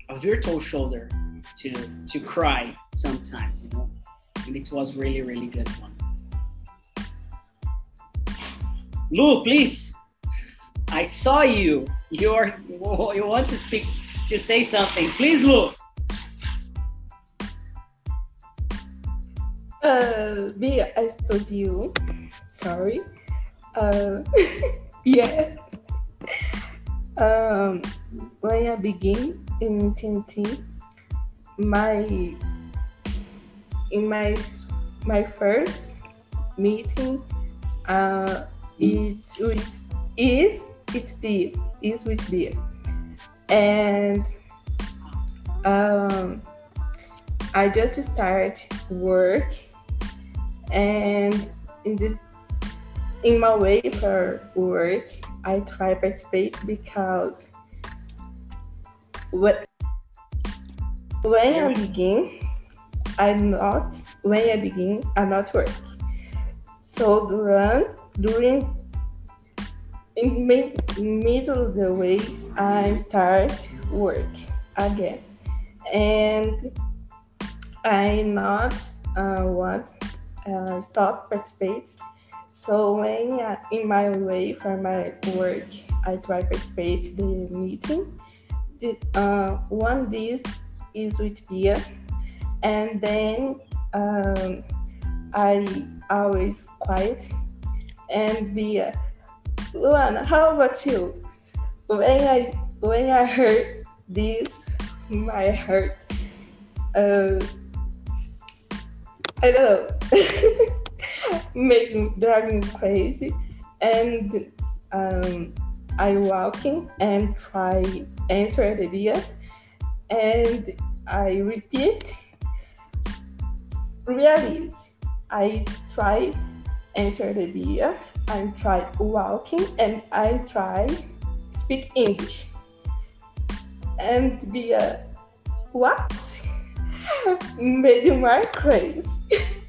a virtual shoulder to to cry sometimes, you know and it was really really good one. Lu, please. I saw you. You're you want to speak to say something. Please, Lou. Uh, me, I suppose you. Sorry. Uh, yeah. Um, when I begin in TNT, my in my my first meeting, uh, it with is it beer is with beer, and um, I just start work, and in this in my way for work, I try participate because what when I begin I'm not when I begin I'm not work. So during during in mid, middle of the way I start work again. And I not uh, want uh, stop participate. So when uh, in my way for my work, I try to participate the meeting. The, uh, one this is with Bia, and then um, I always quiet and Bia. Luana, how about you? When I when I heard this, my heart, uh, I don't know, make me drive crazy, and um, I walking and try answer the idea, and I repeat, really I try answer the idea, I try walking, and I try speak English. And be a what? Made my crazy.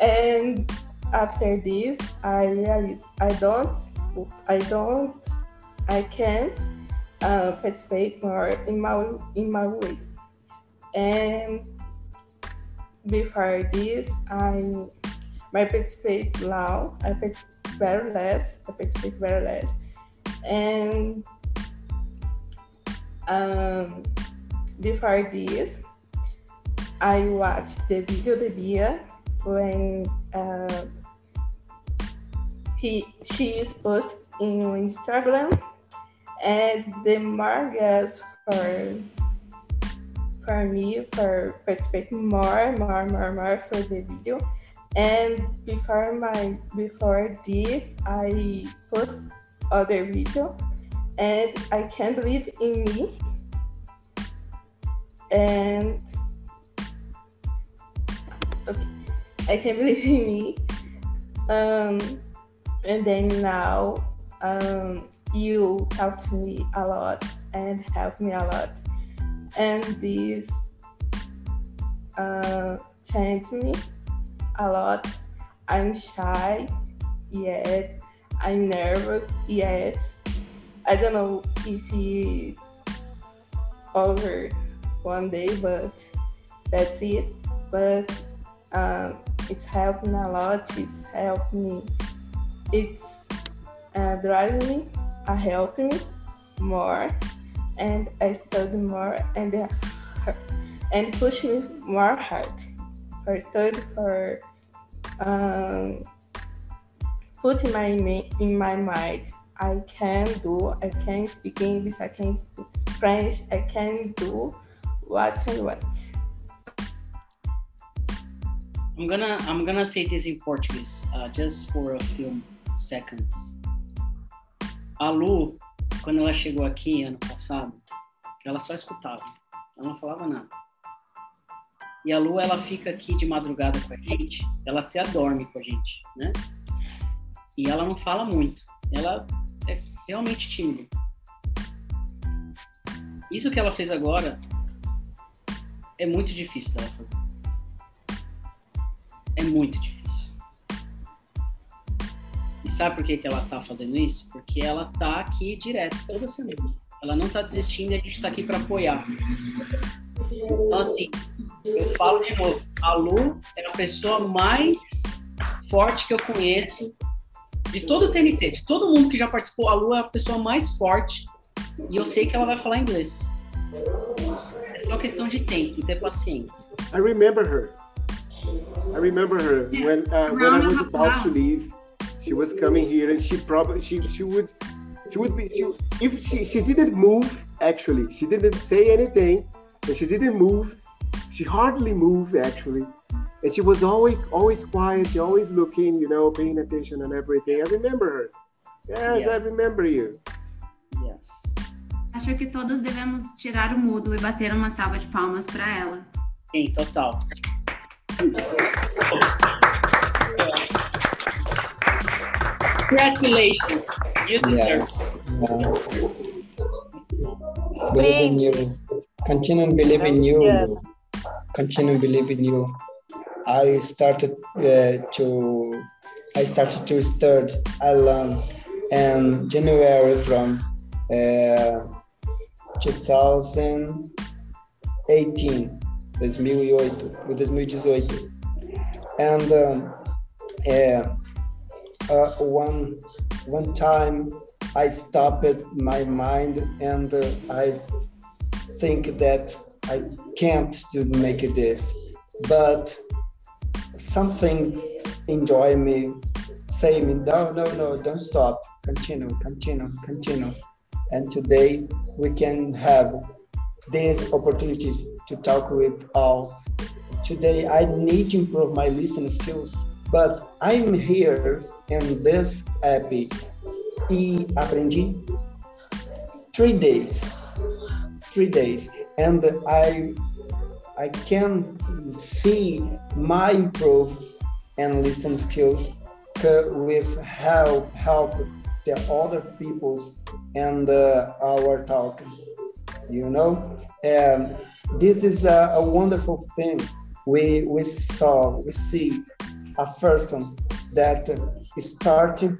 and after this, I realized I don't, I don't, I can't uh, participate more in my in my way. And before this, I my participate now I participate very less, I participate very less. And um, before this, I watched the video the Bia when uh, he she is posted in Instagram, and the margas for for me for participating more, more, more, more for the video. And before my before this, I post other video, and I can't believe in me. And okay, I can't believe in me. Um, and then now, um, you helped me a lot and helped me a lot, and this uh, changed me a lot. I'm shy yet. I'm nervous yet. I don't know if it's over one day, but that's it. But um, it's helped me a lot. It's helped me. It's uh, driving me, uh, helping me more, and I study more and uh, and push me more hard for study for um, put in my in my mind I can do I can speak English I can speak French I can do what I want I'm gonna I'm gonna say this in Portuguese uh, just for a few seconds. A Lu, quando ela chegou aqui ano passado, ela só escutava, ela não falava nada. E a Lu, ela fica aqui de madrugada com a gente, ela até dorme com a gente, né? E ela não fala muito, ela é realmente tímida. Isso que ela fez agora é muito difícil dela fazer. É muito difícil. E sabe por que, que ela tá fazendo isso? Porque ela tá aqui direto toda semana. Ela não tá desistindo e a gente tá aqui para apoiar. Então, assim, eu falo de novo, a Lu é a pessoa mais forte que eu conheço de todo o TNT, de todo mundo que já participou. A Lu é a pessoa mais forte e eu sei que ela vai falar inglês. É só questão de tempo, ter paciência. I remember her. I remember her when uh, when I was about to leave. She was coming here, and she probably she she would she would be she, if she she didn't move actually she didn't say anything and she didn't move she hardly moved actually and she was always always quiet she always looking you know paying attention and everything i remember her yes Yeah. i remember you Yes. Acho que todos devemos tirar o mudo e bater uma salva de palmas para ela. Sim, total. Congratulations. You deserve it. Yeah. Believe in you. Continue believe in you. Continue believe in you. I started uh, to I started to start Ireland in January from uh, 2018 2008, 2018. And um, uh, one one time I stopped my mind and uh, I think that I can't to make this, but something enjoy me, say me, no, no, no, don't stop, continue, continue, continue. And today we can have this opportunity to talk with all. Today I need to improve my listening skills, but I'm here in this app, e aprendi, three days, three days, and I I can see my improve and listen skills with help help the other people's and uh, our talk you know and this is a, a, wonderful thing we we saw we see a person that started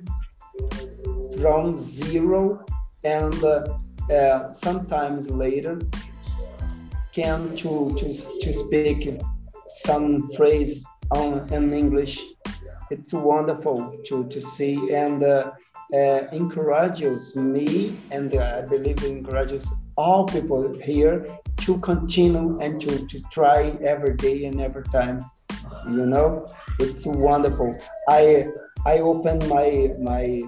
from zero and uh, uh, sometimes later can to to, to speak some phrase on in English. It's wonderful to, to see and uh, uh, encourages me and uh, I believe encourages all people here to continue and to, to try every day and every time. You know, it's wonderful. I I open my my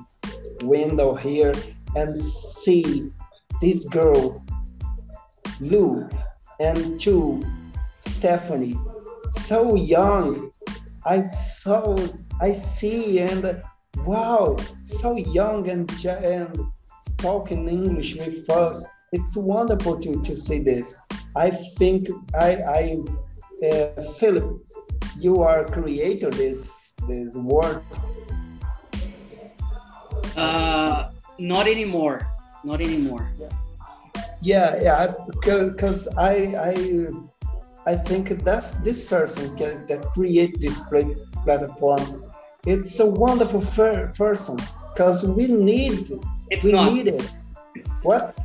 window here and see this girl, Lou, and two, Stephanie, so young. I saw, I see, and wow, so young and and talking English with us. It's wonderful to, to see this. I think I I uh, Philip, you are creator this this word. Uh, not anymore. Not anymore. Yeah, yeah, because I I I think that's this person can, that create this platform. It's a wonderful person because we need it's we not. need it. What?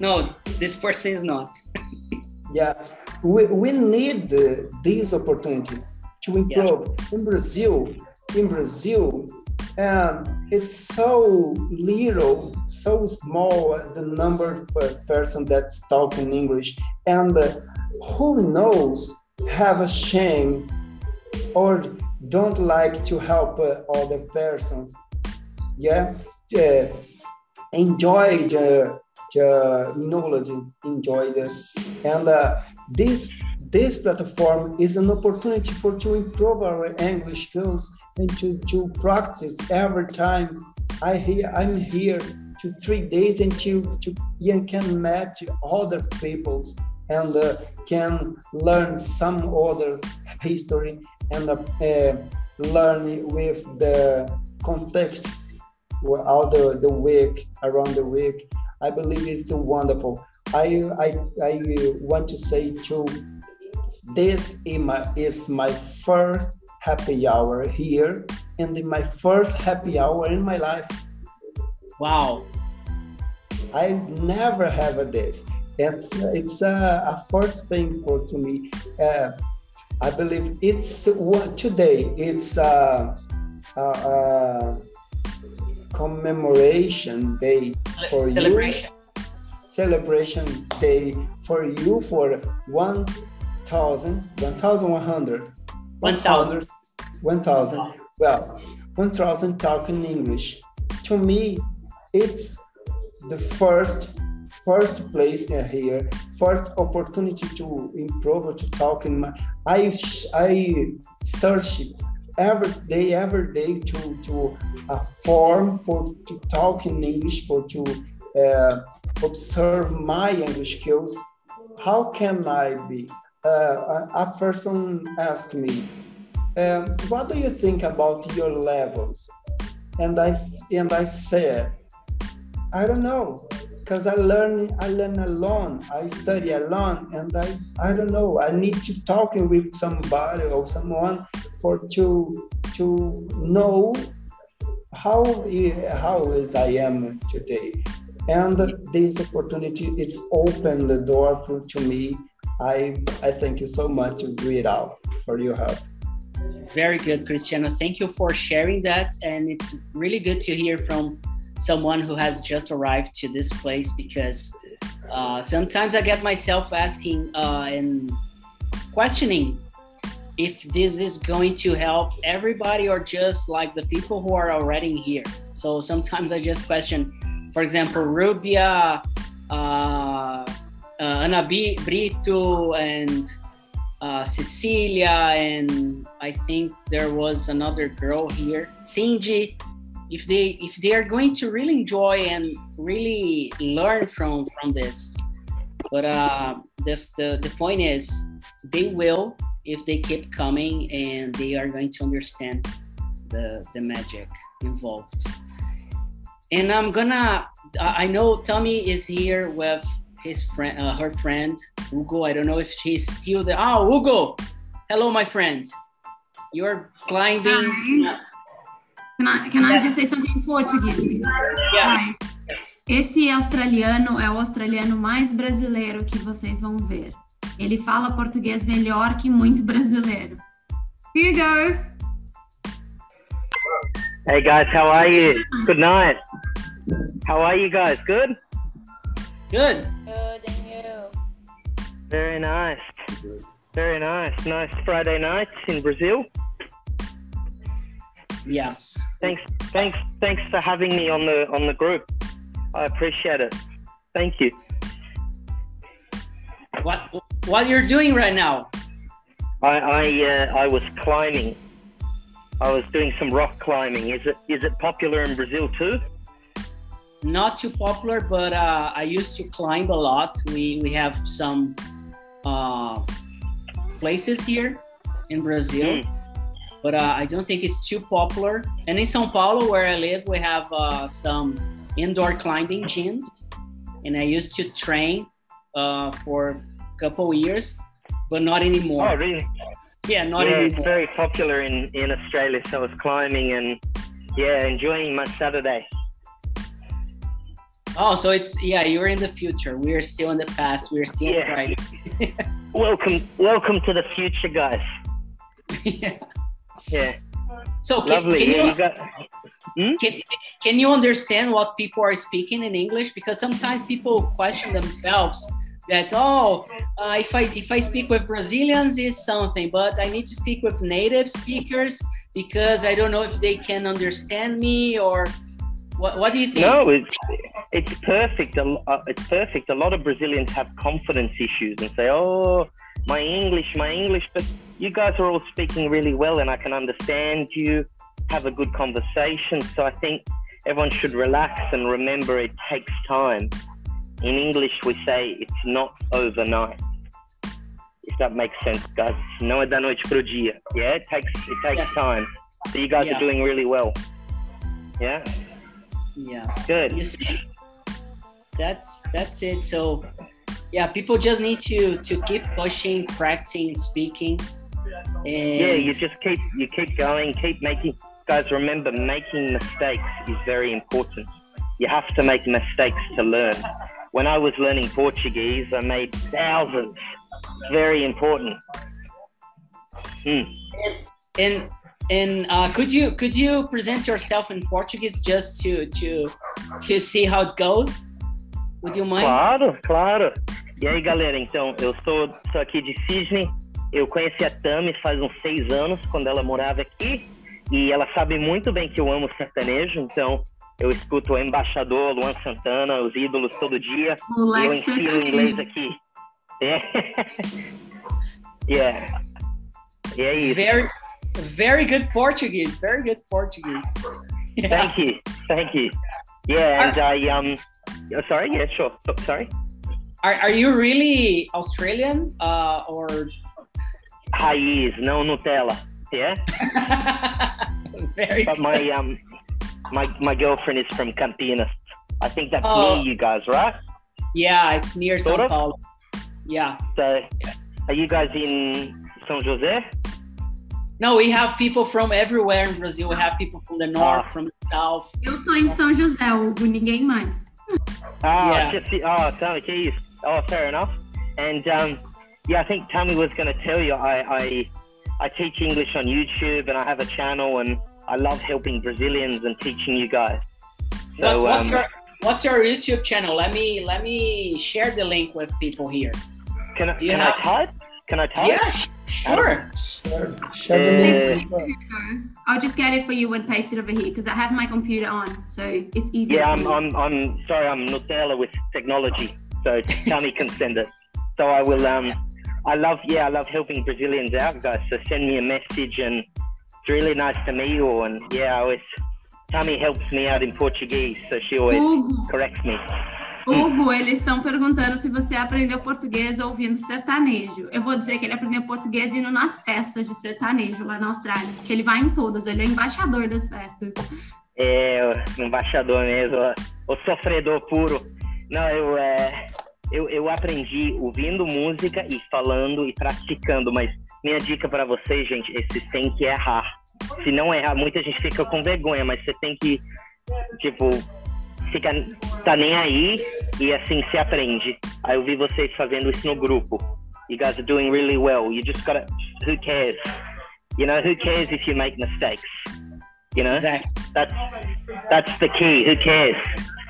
No, this person is not. yeah, we, we need uh, this opportunity to improve in Brazil. In Brazil, um, it's so little, so small the number of person that's talking English, and uh, who knows have a shame or don't like to help uh, other persons yeah uh, enjoy the, the knowledge enjoy this and uh, this this platform is an opportunity for to improve our english skills and to, to practice every time i hear i'm here to three days until to to you can match other people's and uh, can learn some other history and uh, learn with the context all the, the week around the week i believe it's wonderful i i, I want to say to this is my, is my first happy hour here and my first happy hour in my life wow i never have this it's it's a, a first thing for to me. Uh, I believe it's what today. It's a, a, a commemoration day for celebration. you. Celebration day for you for one thousand, one thousand one hundred, one thousand, one thousand. Well, one thousand talking English. To me, it's the first first place here, first opportunity to improve, to talk in my, I, I search every day, every day to, to a form for to talk in English, for to uh, observe my English skills. How can I be? Uh, a person asked me, um, what do you think about your levels? And I, and I said, I don't know because I learn I learn alone. I study alone, and I I don't know. I need to talking with somebody or someone for to to know how how is I am today. And this opportunity it's opened the door to me I I thank you so much out for your help. Very good, Cristiano. Thank you for sharing that. And it's really good to hear from someone who has just arrived to this place because uh, sometimes I get myself asking uh, and questioning if this is going to help everybody or just like the people who are already here. So sometimes I just question, for example, Rubia, uh, uh, Ana Brito, and uh, Cecilia, and I think there was another girl here, Cindy. If they if they are going to really enjoy and really learn from from this, but uh, the, the the point is they will if they keep coming and they are going to understand the the magic involved. And I'm gonna I know Tommy is here with his friend uh, her friend Hugo. I don't know if she's still there. Oh, Hugo! Hello, my friend. You're climbing. Can I, can I just say something in Portuguese? Yeah. Esse australiano é o australiano mais brasileiro que vocês vão ver. Ele fala português melhor que muito brasileiro. Here you go. Hey guys, how are you? Good night. How are you guys? Good? Good. Good, and you? Very nice. Very nice. Nice Friday night in Brazil. Yes. Thanks thanks thanks for having me on the on the group. I appreciate it. Thank you. What what you're doing right now? I I uh, I was climbing. I was doing some rock climbing. Is it is it popular in Brazil too? Not too popular, but uh, I used to climb a lot. We we have some uh, places here in Brazil, but uh, I don't think it's too popular. And in São Paulo, where I live, we have uh, some indoor climbing gyms, and I used to train uh, for a couple years, but not anymore. Oh really? Yeah, not yeah, it's very popular in, in Australia. So I was climbing and yeah, enjoying my Saturday. Oh, so it's yeah, you're in the future. We are still in the past. We are still Yeah. Friday. Welcome, welcome to the future, guys. yeah. Yeah. So can, Lovely. can yeah, you, you got. can, can you understand what people are speaking in English? Because sometimes people question themselves that oh, uh, if I if I speak with Brazilians is something, but I need to speak with native speakers because I don't know if they can understand me or what. What do you think? No, it's it's perfect. Uh, It's perfect. A lot of Brazilians have confidence issues and say, "Oh, my English, my English," but you guys are all speaking really well, and I can understand you. Have a good conversation. So I think everyone should relax and remember it takes time. In English, we say it's not overnight. If that makes sense, guys. Não é da noite pro dia. Yeah, it takes it takes time. So you guys Yeah. are doing really well. Yeah. Yeah. Good. You see, that's that's it. So yeah, people just need to to keep pushing, practicing, speaking. And yeah, you just keep you keep going, keep making. Guys, remember, making mistakes is very important. You have to make mistakes to learn. When I was learning Portuguese, I made thousands. Very important. Hmm. and and uh, could you could you present yourself in Portuguese just to to to see how it goes? Would you mind? Claro, claro. E aí, galera, então, eu sou, sou aqui de Sydney. Eu conheci a Tami faz uns seis anos, quando ela morava aqui. E ela sabe muito bem que eu amo sertanejo, então eu escuto o Embaixador, Luan Santana, os ídolos todo dia. Moleque eu ensino inglês aqui. É. yeah. E é isso. Very very good Portuguese. Very good Portuguese. Yeah. Thank you. Thank you. Yeah, and I, um, oh, sorry, yeah, sure. So- sorry. Are are you really Australian uh, or Raiz, não Nutella. Yeah. very But my um, my my girlfriend is from Campinas. I think that's Oh. near you guys, right? yeah, it's near Sort São of? Paulo. Yeah. So, are you guys in São José? No, we have people from everywhere in Brazil. We have people from the north, Ah. from the south. Eu tô em São José, Hugo, ninguém mais. Ah, Yeah. just the, oh, sorry, geez. Oh, fair enough. And um, yeah, I think Tammy was going to tell you. I, I I teach English on YouTube, and I have a channel, and I love helping Brazilians and teaching you guys. So what, what's um, your What's your YouTube channel? Let me let me share the link with people here. can I, Do you can have- I type? Can I type? Yeah, sh- sure. Share the link I'll just get it for you and paste it over here because I have my computer on, so it's easier. Yeah, I'm, me. I'm, I'm sorry, I'm Nutella with technology, so Tammy can send it. So I will. Um, I love, yeah, I love helping Brazilians out, guys. So send me a message, and it's really nice to meet you. And yeah, I always Tammy helps me out in Portuguese, so she always Hugo. corrects me. Hugo, eles estão perguntando se você aprendeu português ouvindo sertanejo. Eu vou dizer que ele aprendeu português indo nas festas de sertanejo lá na Austrália, porque ele vai em todas, ele é o embaixador das festas. É, o embaixador mesmo, o sofredor puro. Não, eu, é, eu, eu aprendi ouvindo música e falando e praticando, mas minha dica para vocês, gente, é vocês têm que errar. Se não errar, muita gente fica com vergonha, mas você tem que, tipo, fica, tá nem aí e assim se aprende. Aí eu vi vocês fazendo isso no grupo. You guys are doing really well. You just gotta, who cares? You know, who cares if you make mistakes? You know, Exactly. that's that's the key. Who cares?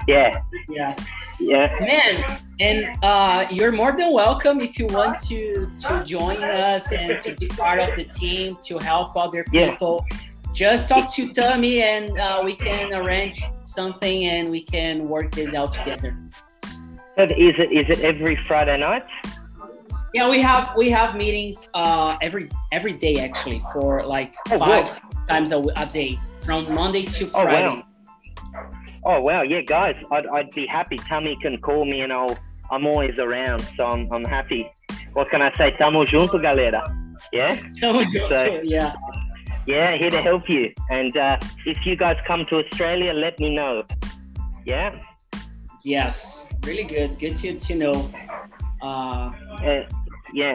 Yeah, Yeah. Yeah. Man, and uh, you're more than welcome if you want to to join us and to be part of the team to help other people. Yeah. Just talk to Tommy and uh, we can arrange something and we can work this out together. But Is it is it every Friday night? Yeah, we have we have meetings uh, every every day actually for like Oh, five wow. times a, a day from Monday to Oh Friday. wow. Oh wow, yeah, guys, I'd, I'd be happy. Tammy can call me and I'll I'm always around, so I'm I'm happy. What can I say? Tamo junto, galera. Yeah. Tamo junto, So- yeah. Yeah, here to help you. And uh, if you guys come to Australia, let me know. Yeah. Yes, really good. Good to, to know. Uh, yeah.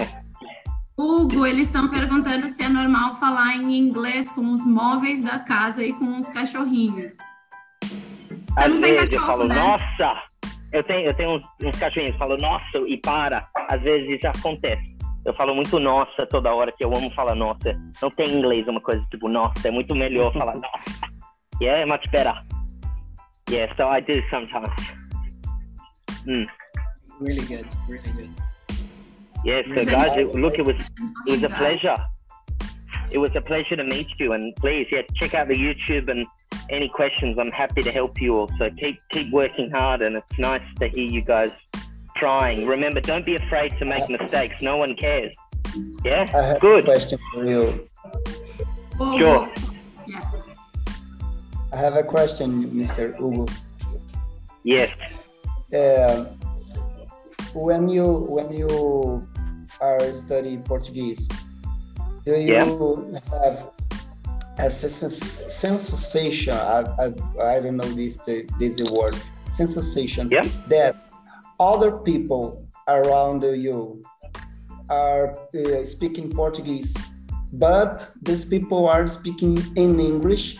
Hugo, eles estão perguntando se é normal falar em inglês com os móveis da casa e com os cachorrinhos. Às não tem vezes eu falo, né? nossa! Eu tenho, eu tenho uns, uns cachorrinhos, falo, nossa, e para. Às vezes isso acontece. Eu falo muito nossa toda hora, que eu amo falar nossa. Não tem em inglês uma coisa tipo nossa, é muito melhor falar nossa. Yeah, much better. Yeah, so I do sometimes. Mm. really good, really good. Yeah, so guys, it, look, it was it was a pleasure. It was a pleasure to meet you, and please, yeah, check out the YouTube and any questions. I'm happy to help you all. So keep keep working hard, and it's nice to hear you guys trying. Remember, don't be afraid to make mistakes. No one cares. Yeah, I have good. a question for you. Sure. I have a question, Mr. Hugo. Yes. Um, when you when you are studying Portuguese, do you have a sens- sensation? I, I, I don't know this this word. Sensation that other people around you are uh, speaking Portuguese, but these people are speaking in English,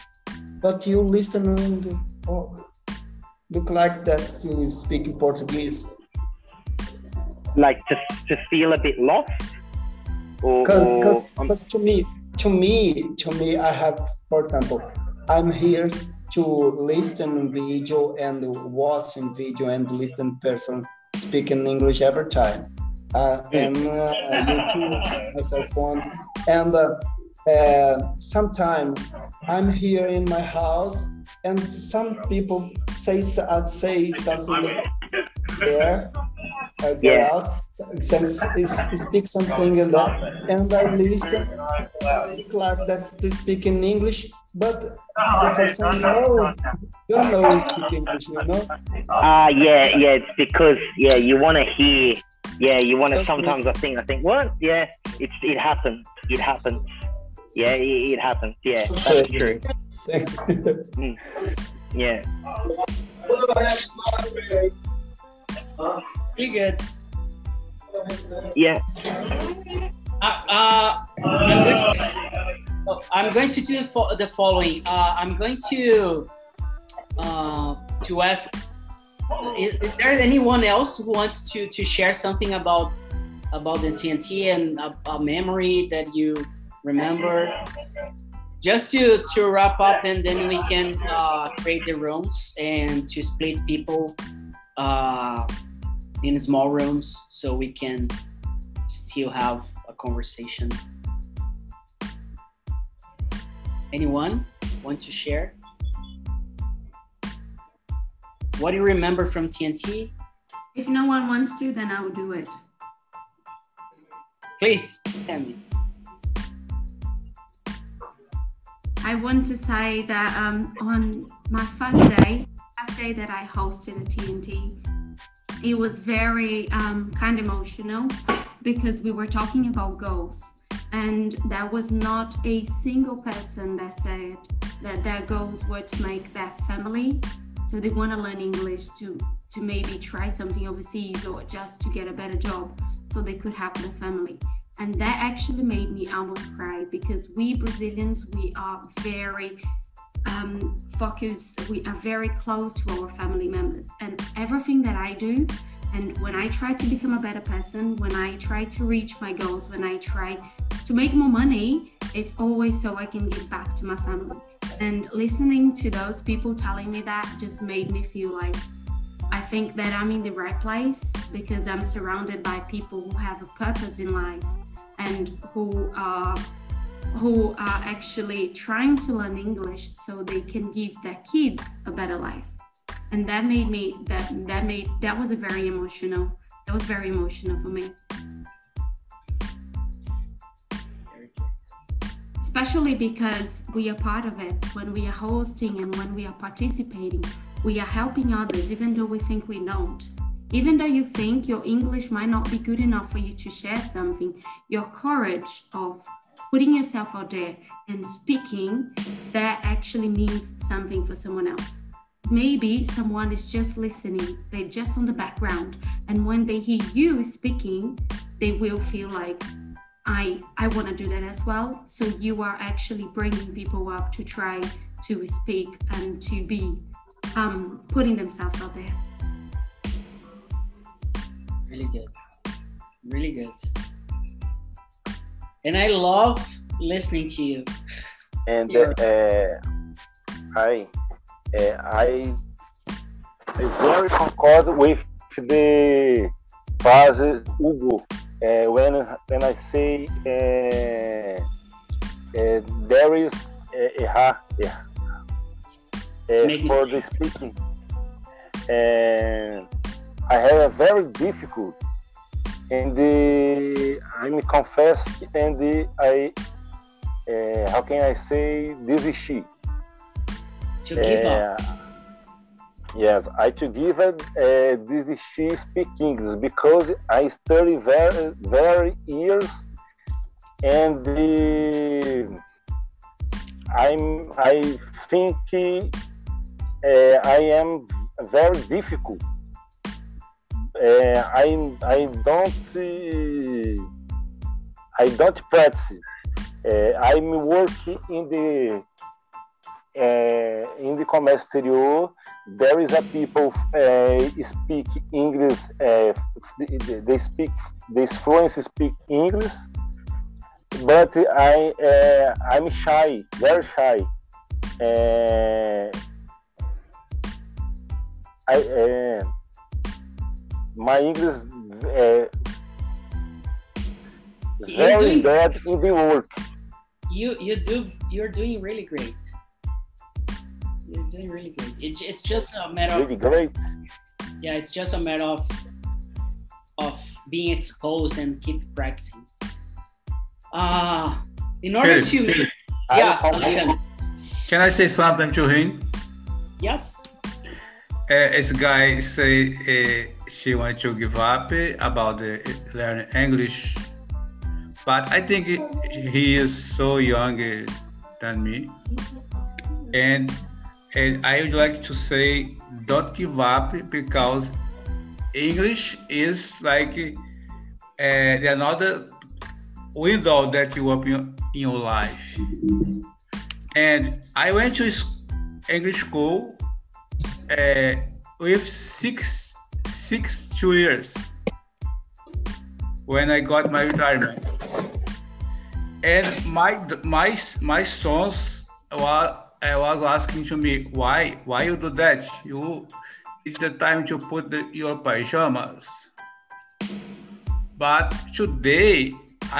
but you listen and oh, look like that you speak Portuguese. Like to to feel a bit lost, Because, um, because to me, to me, to me, I have, for example, I'm here to listen video and watching video and listen person speaking English every time. Uh, and uh, YouTube, my cell phone, and uh, uh, sometimes I'm here in my house, and some people say uh, say something there, uh, go Yeah. out, some, speak something and that, and I listen like that they speak in English, but the person no, don't know speak English, you know. Ah, yeah, yeah. It's because yeah, you want to hear. Yeah, you want to. Sometimes I think I think what? Yeah, it's it happens. It happens. Yeah, it, it happens. Yeah, that's true. Mm. Yeah. Pretty good. Yeah. Uh, uh, I'm, going, oh, I'm going to do the following. Uh, I'm going to uh, to ask: is, is there anyone else who wants to to share something about about the TNT and a, a memory that you remember. Just to to wrap up, and then we can uh, create the rooms and to split people uh, in small rooms so we can still have a conversation. Anyone want to share? What do you remember from TNT? If no one wants to, then I will do it. Please, tell me. I want to say that um, on my first day, first day that I hosted a TNT, it was very um, kind of emotional because we were talking about goals, and there was not a single person that said that their goals were to make their family. So they want to learn English to to maybe try something overseas or just to get a better job so they could have their family and that actually made me almost cry because we brazilians we are very um, focused we are very close to our family members. And everything that i do and when i try to become a better person when i try to reach my goals when i try to make more money it's always so i can give back to my family. And listening to those people telling me that just made me feel like I think that I'm in the right place because I'm surrounded by people who have a purpose in life and who are who are actually trying to learn English so they can give their kids a better life. And that made me that that made that was a very emotional that was very emotional for me. Especially because we are part of it when we are hosting and when we are participating we are helping others even though we think we don't. Even though you think your English might not be good enough for you to share something, your courage of putting yourself out there and speaking, that actually means something for someone else. Maybe someone is just listening, they're just on the background, and when they hear you speaking, they will feel like, I, I want to do that as well. So you are actually bringing people up to try to speak and to be um, putting themselves out there. Really good. Really good. And I love listening to you. And uh, I, uh, I, I very concord with the phrase Hugo uh, when when I say uh, uh, there is uh, errar uh, for the speaking. And I have a very difficult and I'm confessed and I uh, how can I say desistir. To give up. Uh, Yes, I to give a uh, desistir speak English because I study very very years and the, I'm I think uh, I am very difficult. Uh, I I don't I don't practice. Uh, I'm working in the in the commerce exterior. There is a people speak English. They, speak they fluently speak English, but I I'm shy, very shy. I my English uh, very doing- bad in the work. You you do you're doing really great. You're doing really great. It, it's just a matter of Really great. yeah, it's just a matter of of being exposed and keep practicing. Uh in order Philip, to Philip. yes, I- Alexandre. Can I say something to him? yes. Uh, this guy say uh, she want to give up about the learning English, but I think he is so younger than me, and and I would like to say don't give up because English is like uh, another window that you open in your life. And I went to English school uh, with six six two years when I got my retirement. And my my my sons was I uh, was asking to me why why you do that? You it's the time to put the, your pajamas. But today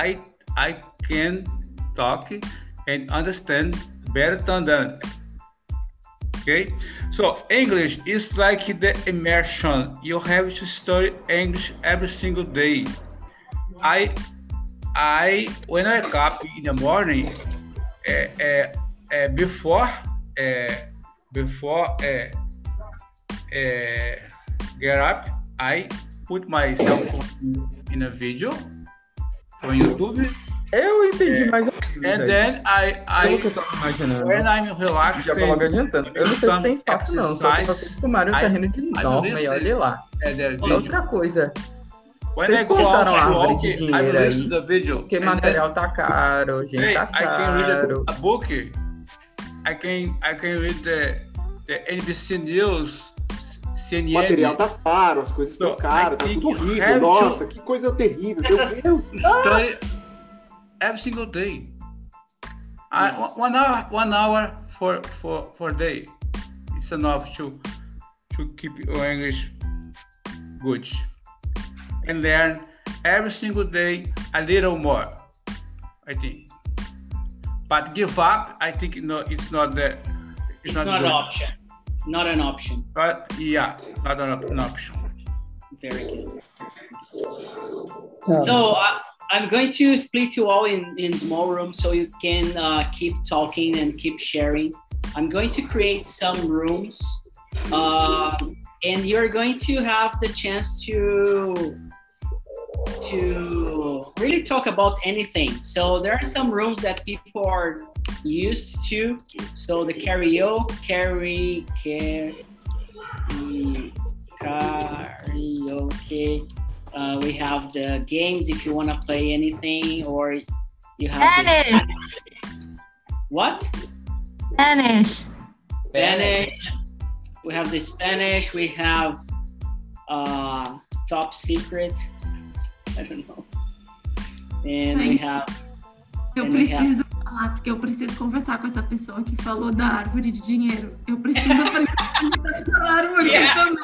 I I can talk and understand better than that. Okay, so English is like the immersion. You have to study English every single day. I I when I wake up in the morning, uh, uh, uh, before before get up, I put my cell phone in a video from YouTube. Eu entendi mais ou menos. And then I, I Pelo que eu tava imaginando. when I'm relaxing, Já tô logo adiantando. Eu não sei se tem espaço, não. Só que vocês tomaram um I- terreno de norma e olha lá. É, E outra coisa. When Vocês I go cortaram out a to walk, de I dinheiro listen aí. to the video. Porque and then- material tá caro, gente Hey, tá I can read caro. a, a book. I can I can read the, the NBC News, O CNN. material tá caro, as coisas estão caras, tá tudo horrível. have to- Nossa, que coisa terrível. Meu Deus. Study every single day. I, one hour, one hour for for for day. It's enough to to keep your English good and learn every single day a little more. I think. But give up, I think no, it's not the. It's not an option. Not an option. But yeah, not an, an option. Very good. So uh, I'm going to split you all in, in small rooms so you can uh, keep talking and keep sharing. I'm going to create some rooms uh, and you're going to have the chance to to really talk about anything. So there are some rooms that people are used to. So the karaoke, carry, carry, karaoke. Uh, we have the games if you want to play anything, or you have Spanish. what? Spanish. Spanish. We have the Spanish. We have uh, top secret. I don't know. And we Gente. have. Eu and we have- preciso falar, porque eu preciso conversar com essa pessoa que falou da árvore de dinheiro. Eu preciso aprender essa árvore Yeah. também.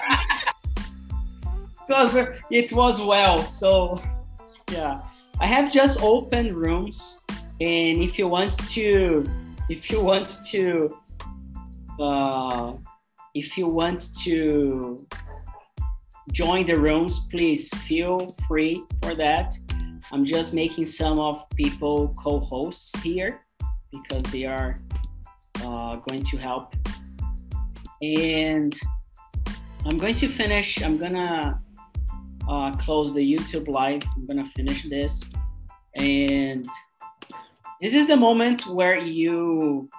Was it was well. So yeah. I have just open rooms and if you want to if you want to uh if you want to join the rooms please feel free for that. I'm just making some of people co-hosts here because they are uh, going to help. And i'm going to finish i'm gonna uh, close the YouTube live. I'm gonna finish this, and this is the moment where you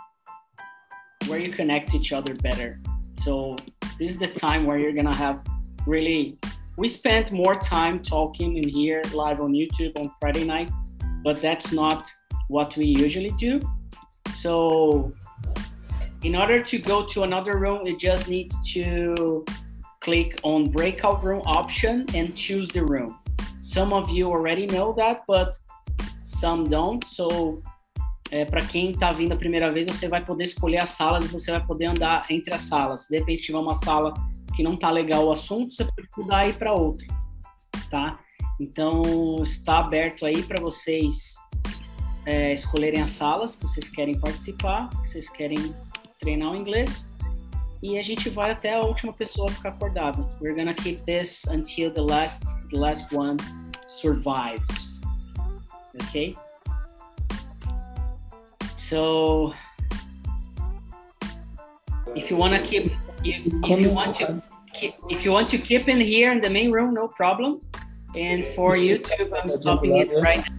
where you connect each other better. So this is the time where you're gonna have really. We spent more time talking in here live on YouTube on Friday night, but that's not what we usually do. So in order to go to another room, you just need to click on breakout room option and choose the room. Some of you already know that, but some don't. So, é, para quem está vindo a primeira vez, você vai poder escolher as salas e você vai poder andar entre as salas. De repente tiver uma sala que não tá legal o assunto, você pode mudar aí para outra, tá? Então, está aberto aí para vocês é, escolherem as salas que vocês querem participar, que vocês querem treinar o inglês e a gente vai até a última pessoa ficar acordada. We're gonna keep this until the last the last one survives. Okay? So if you wanna keep if, if you want to keep, if you want to keep in here in the main room, no problem. And for YouTube, I'm stopping it right now.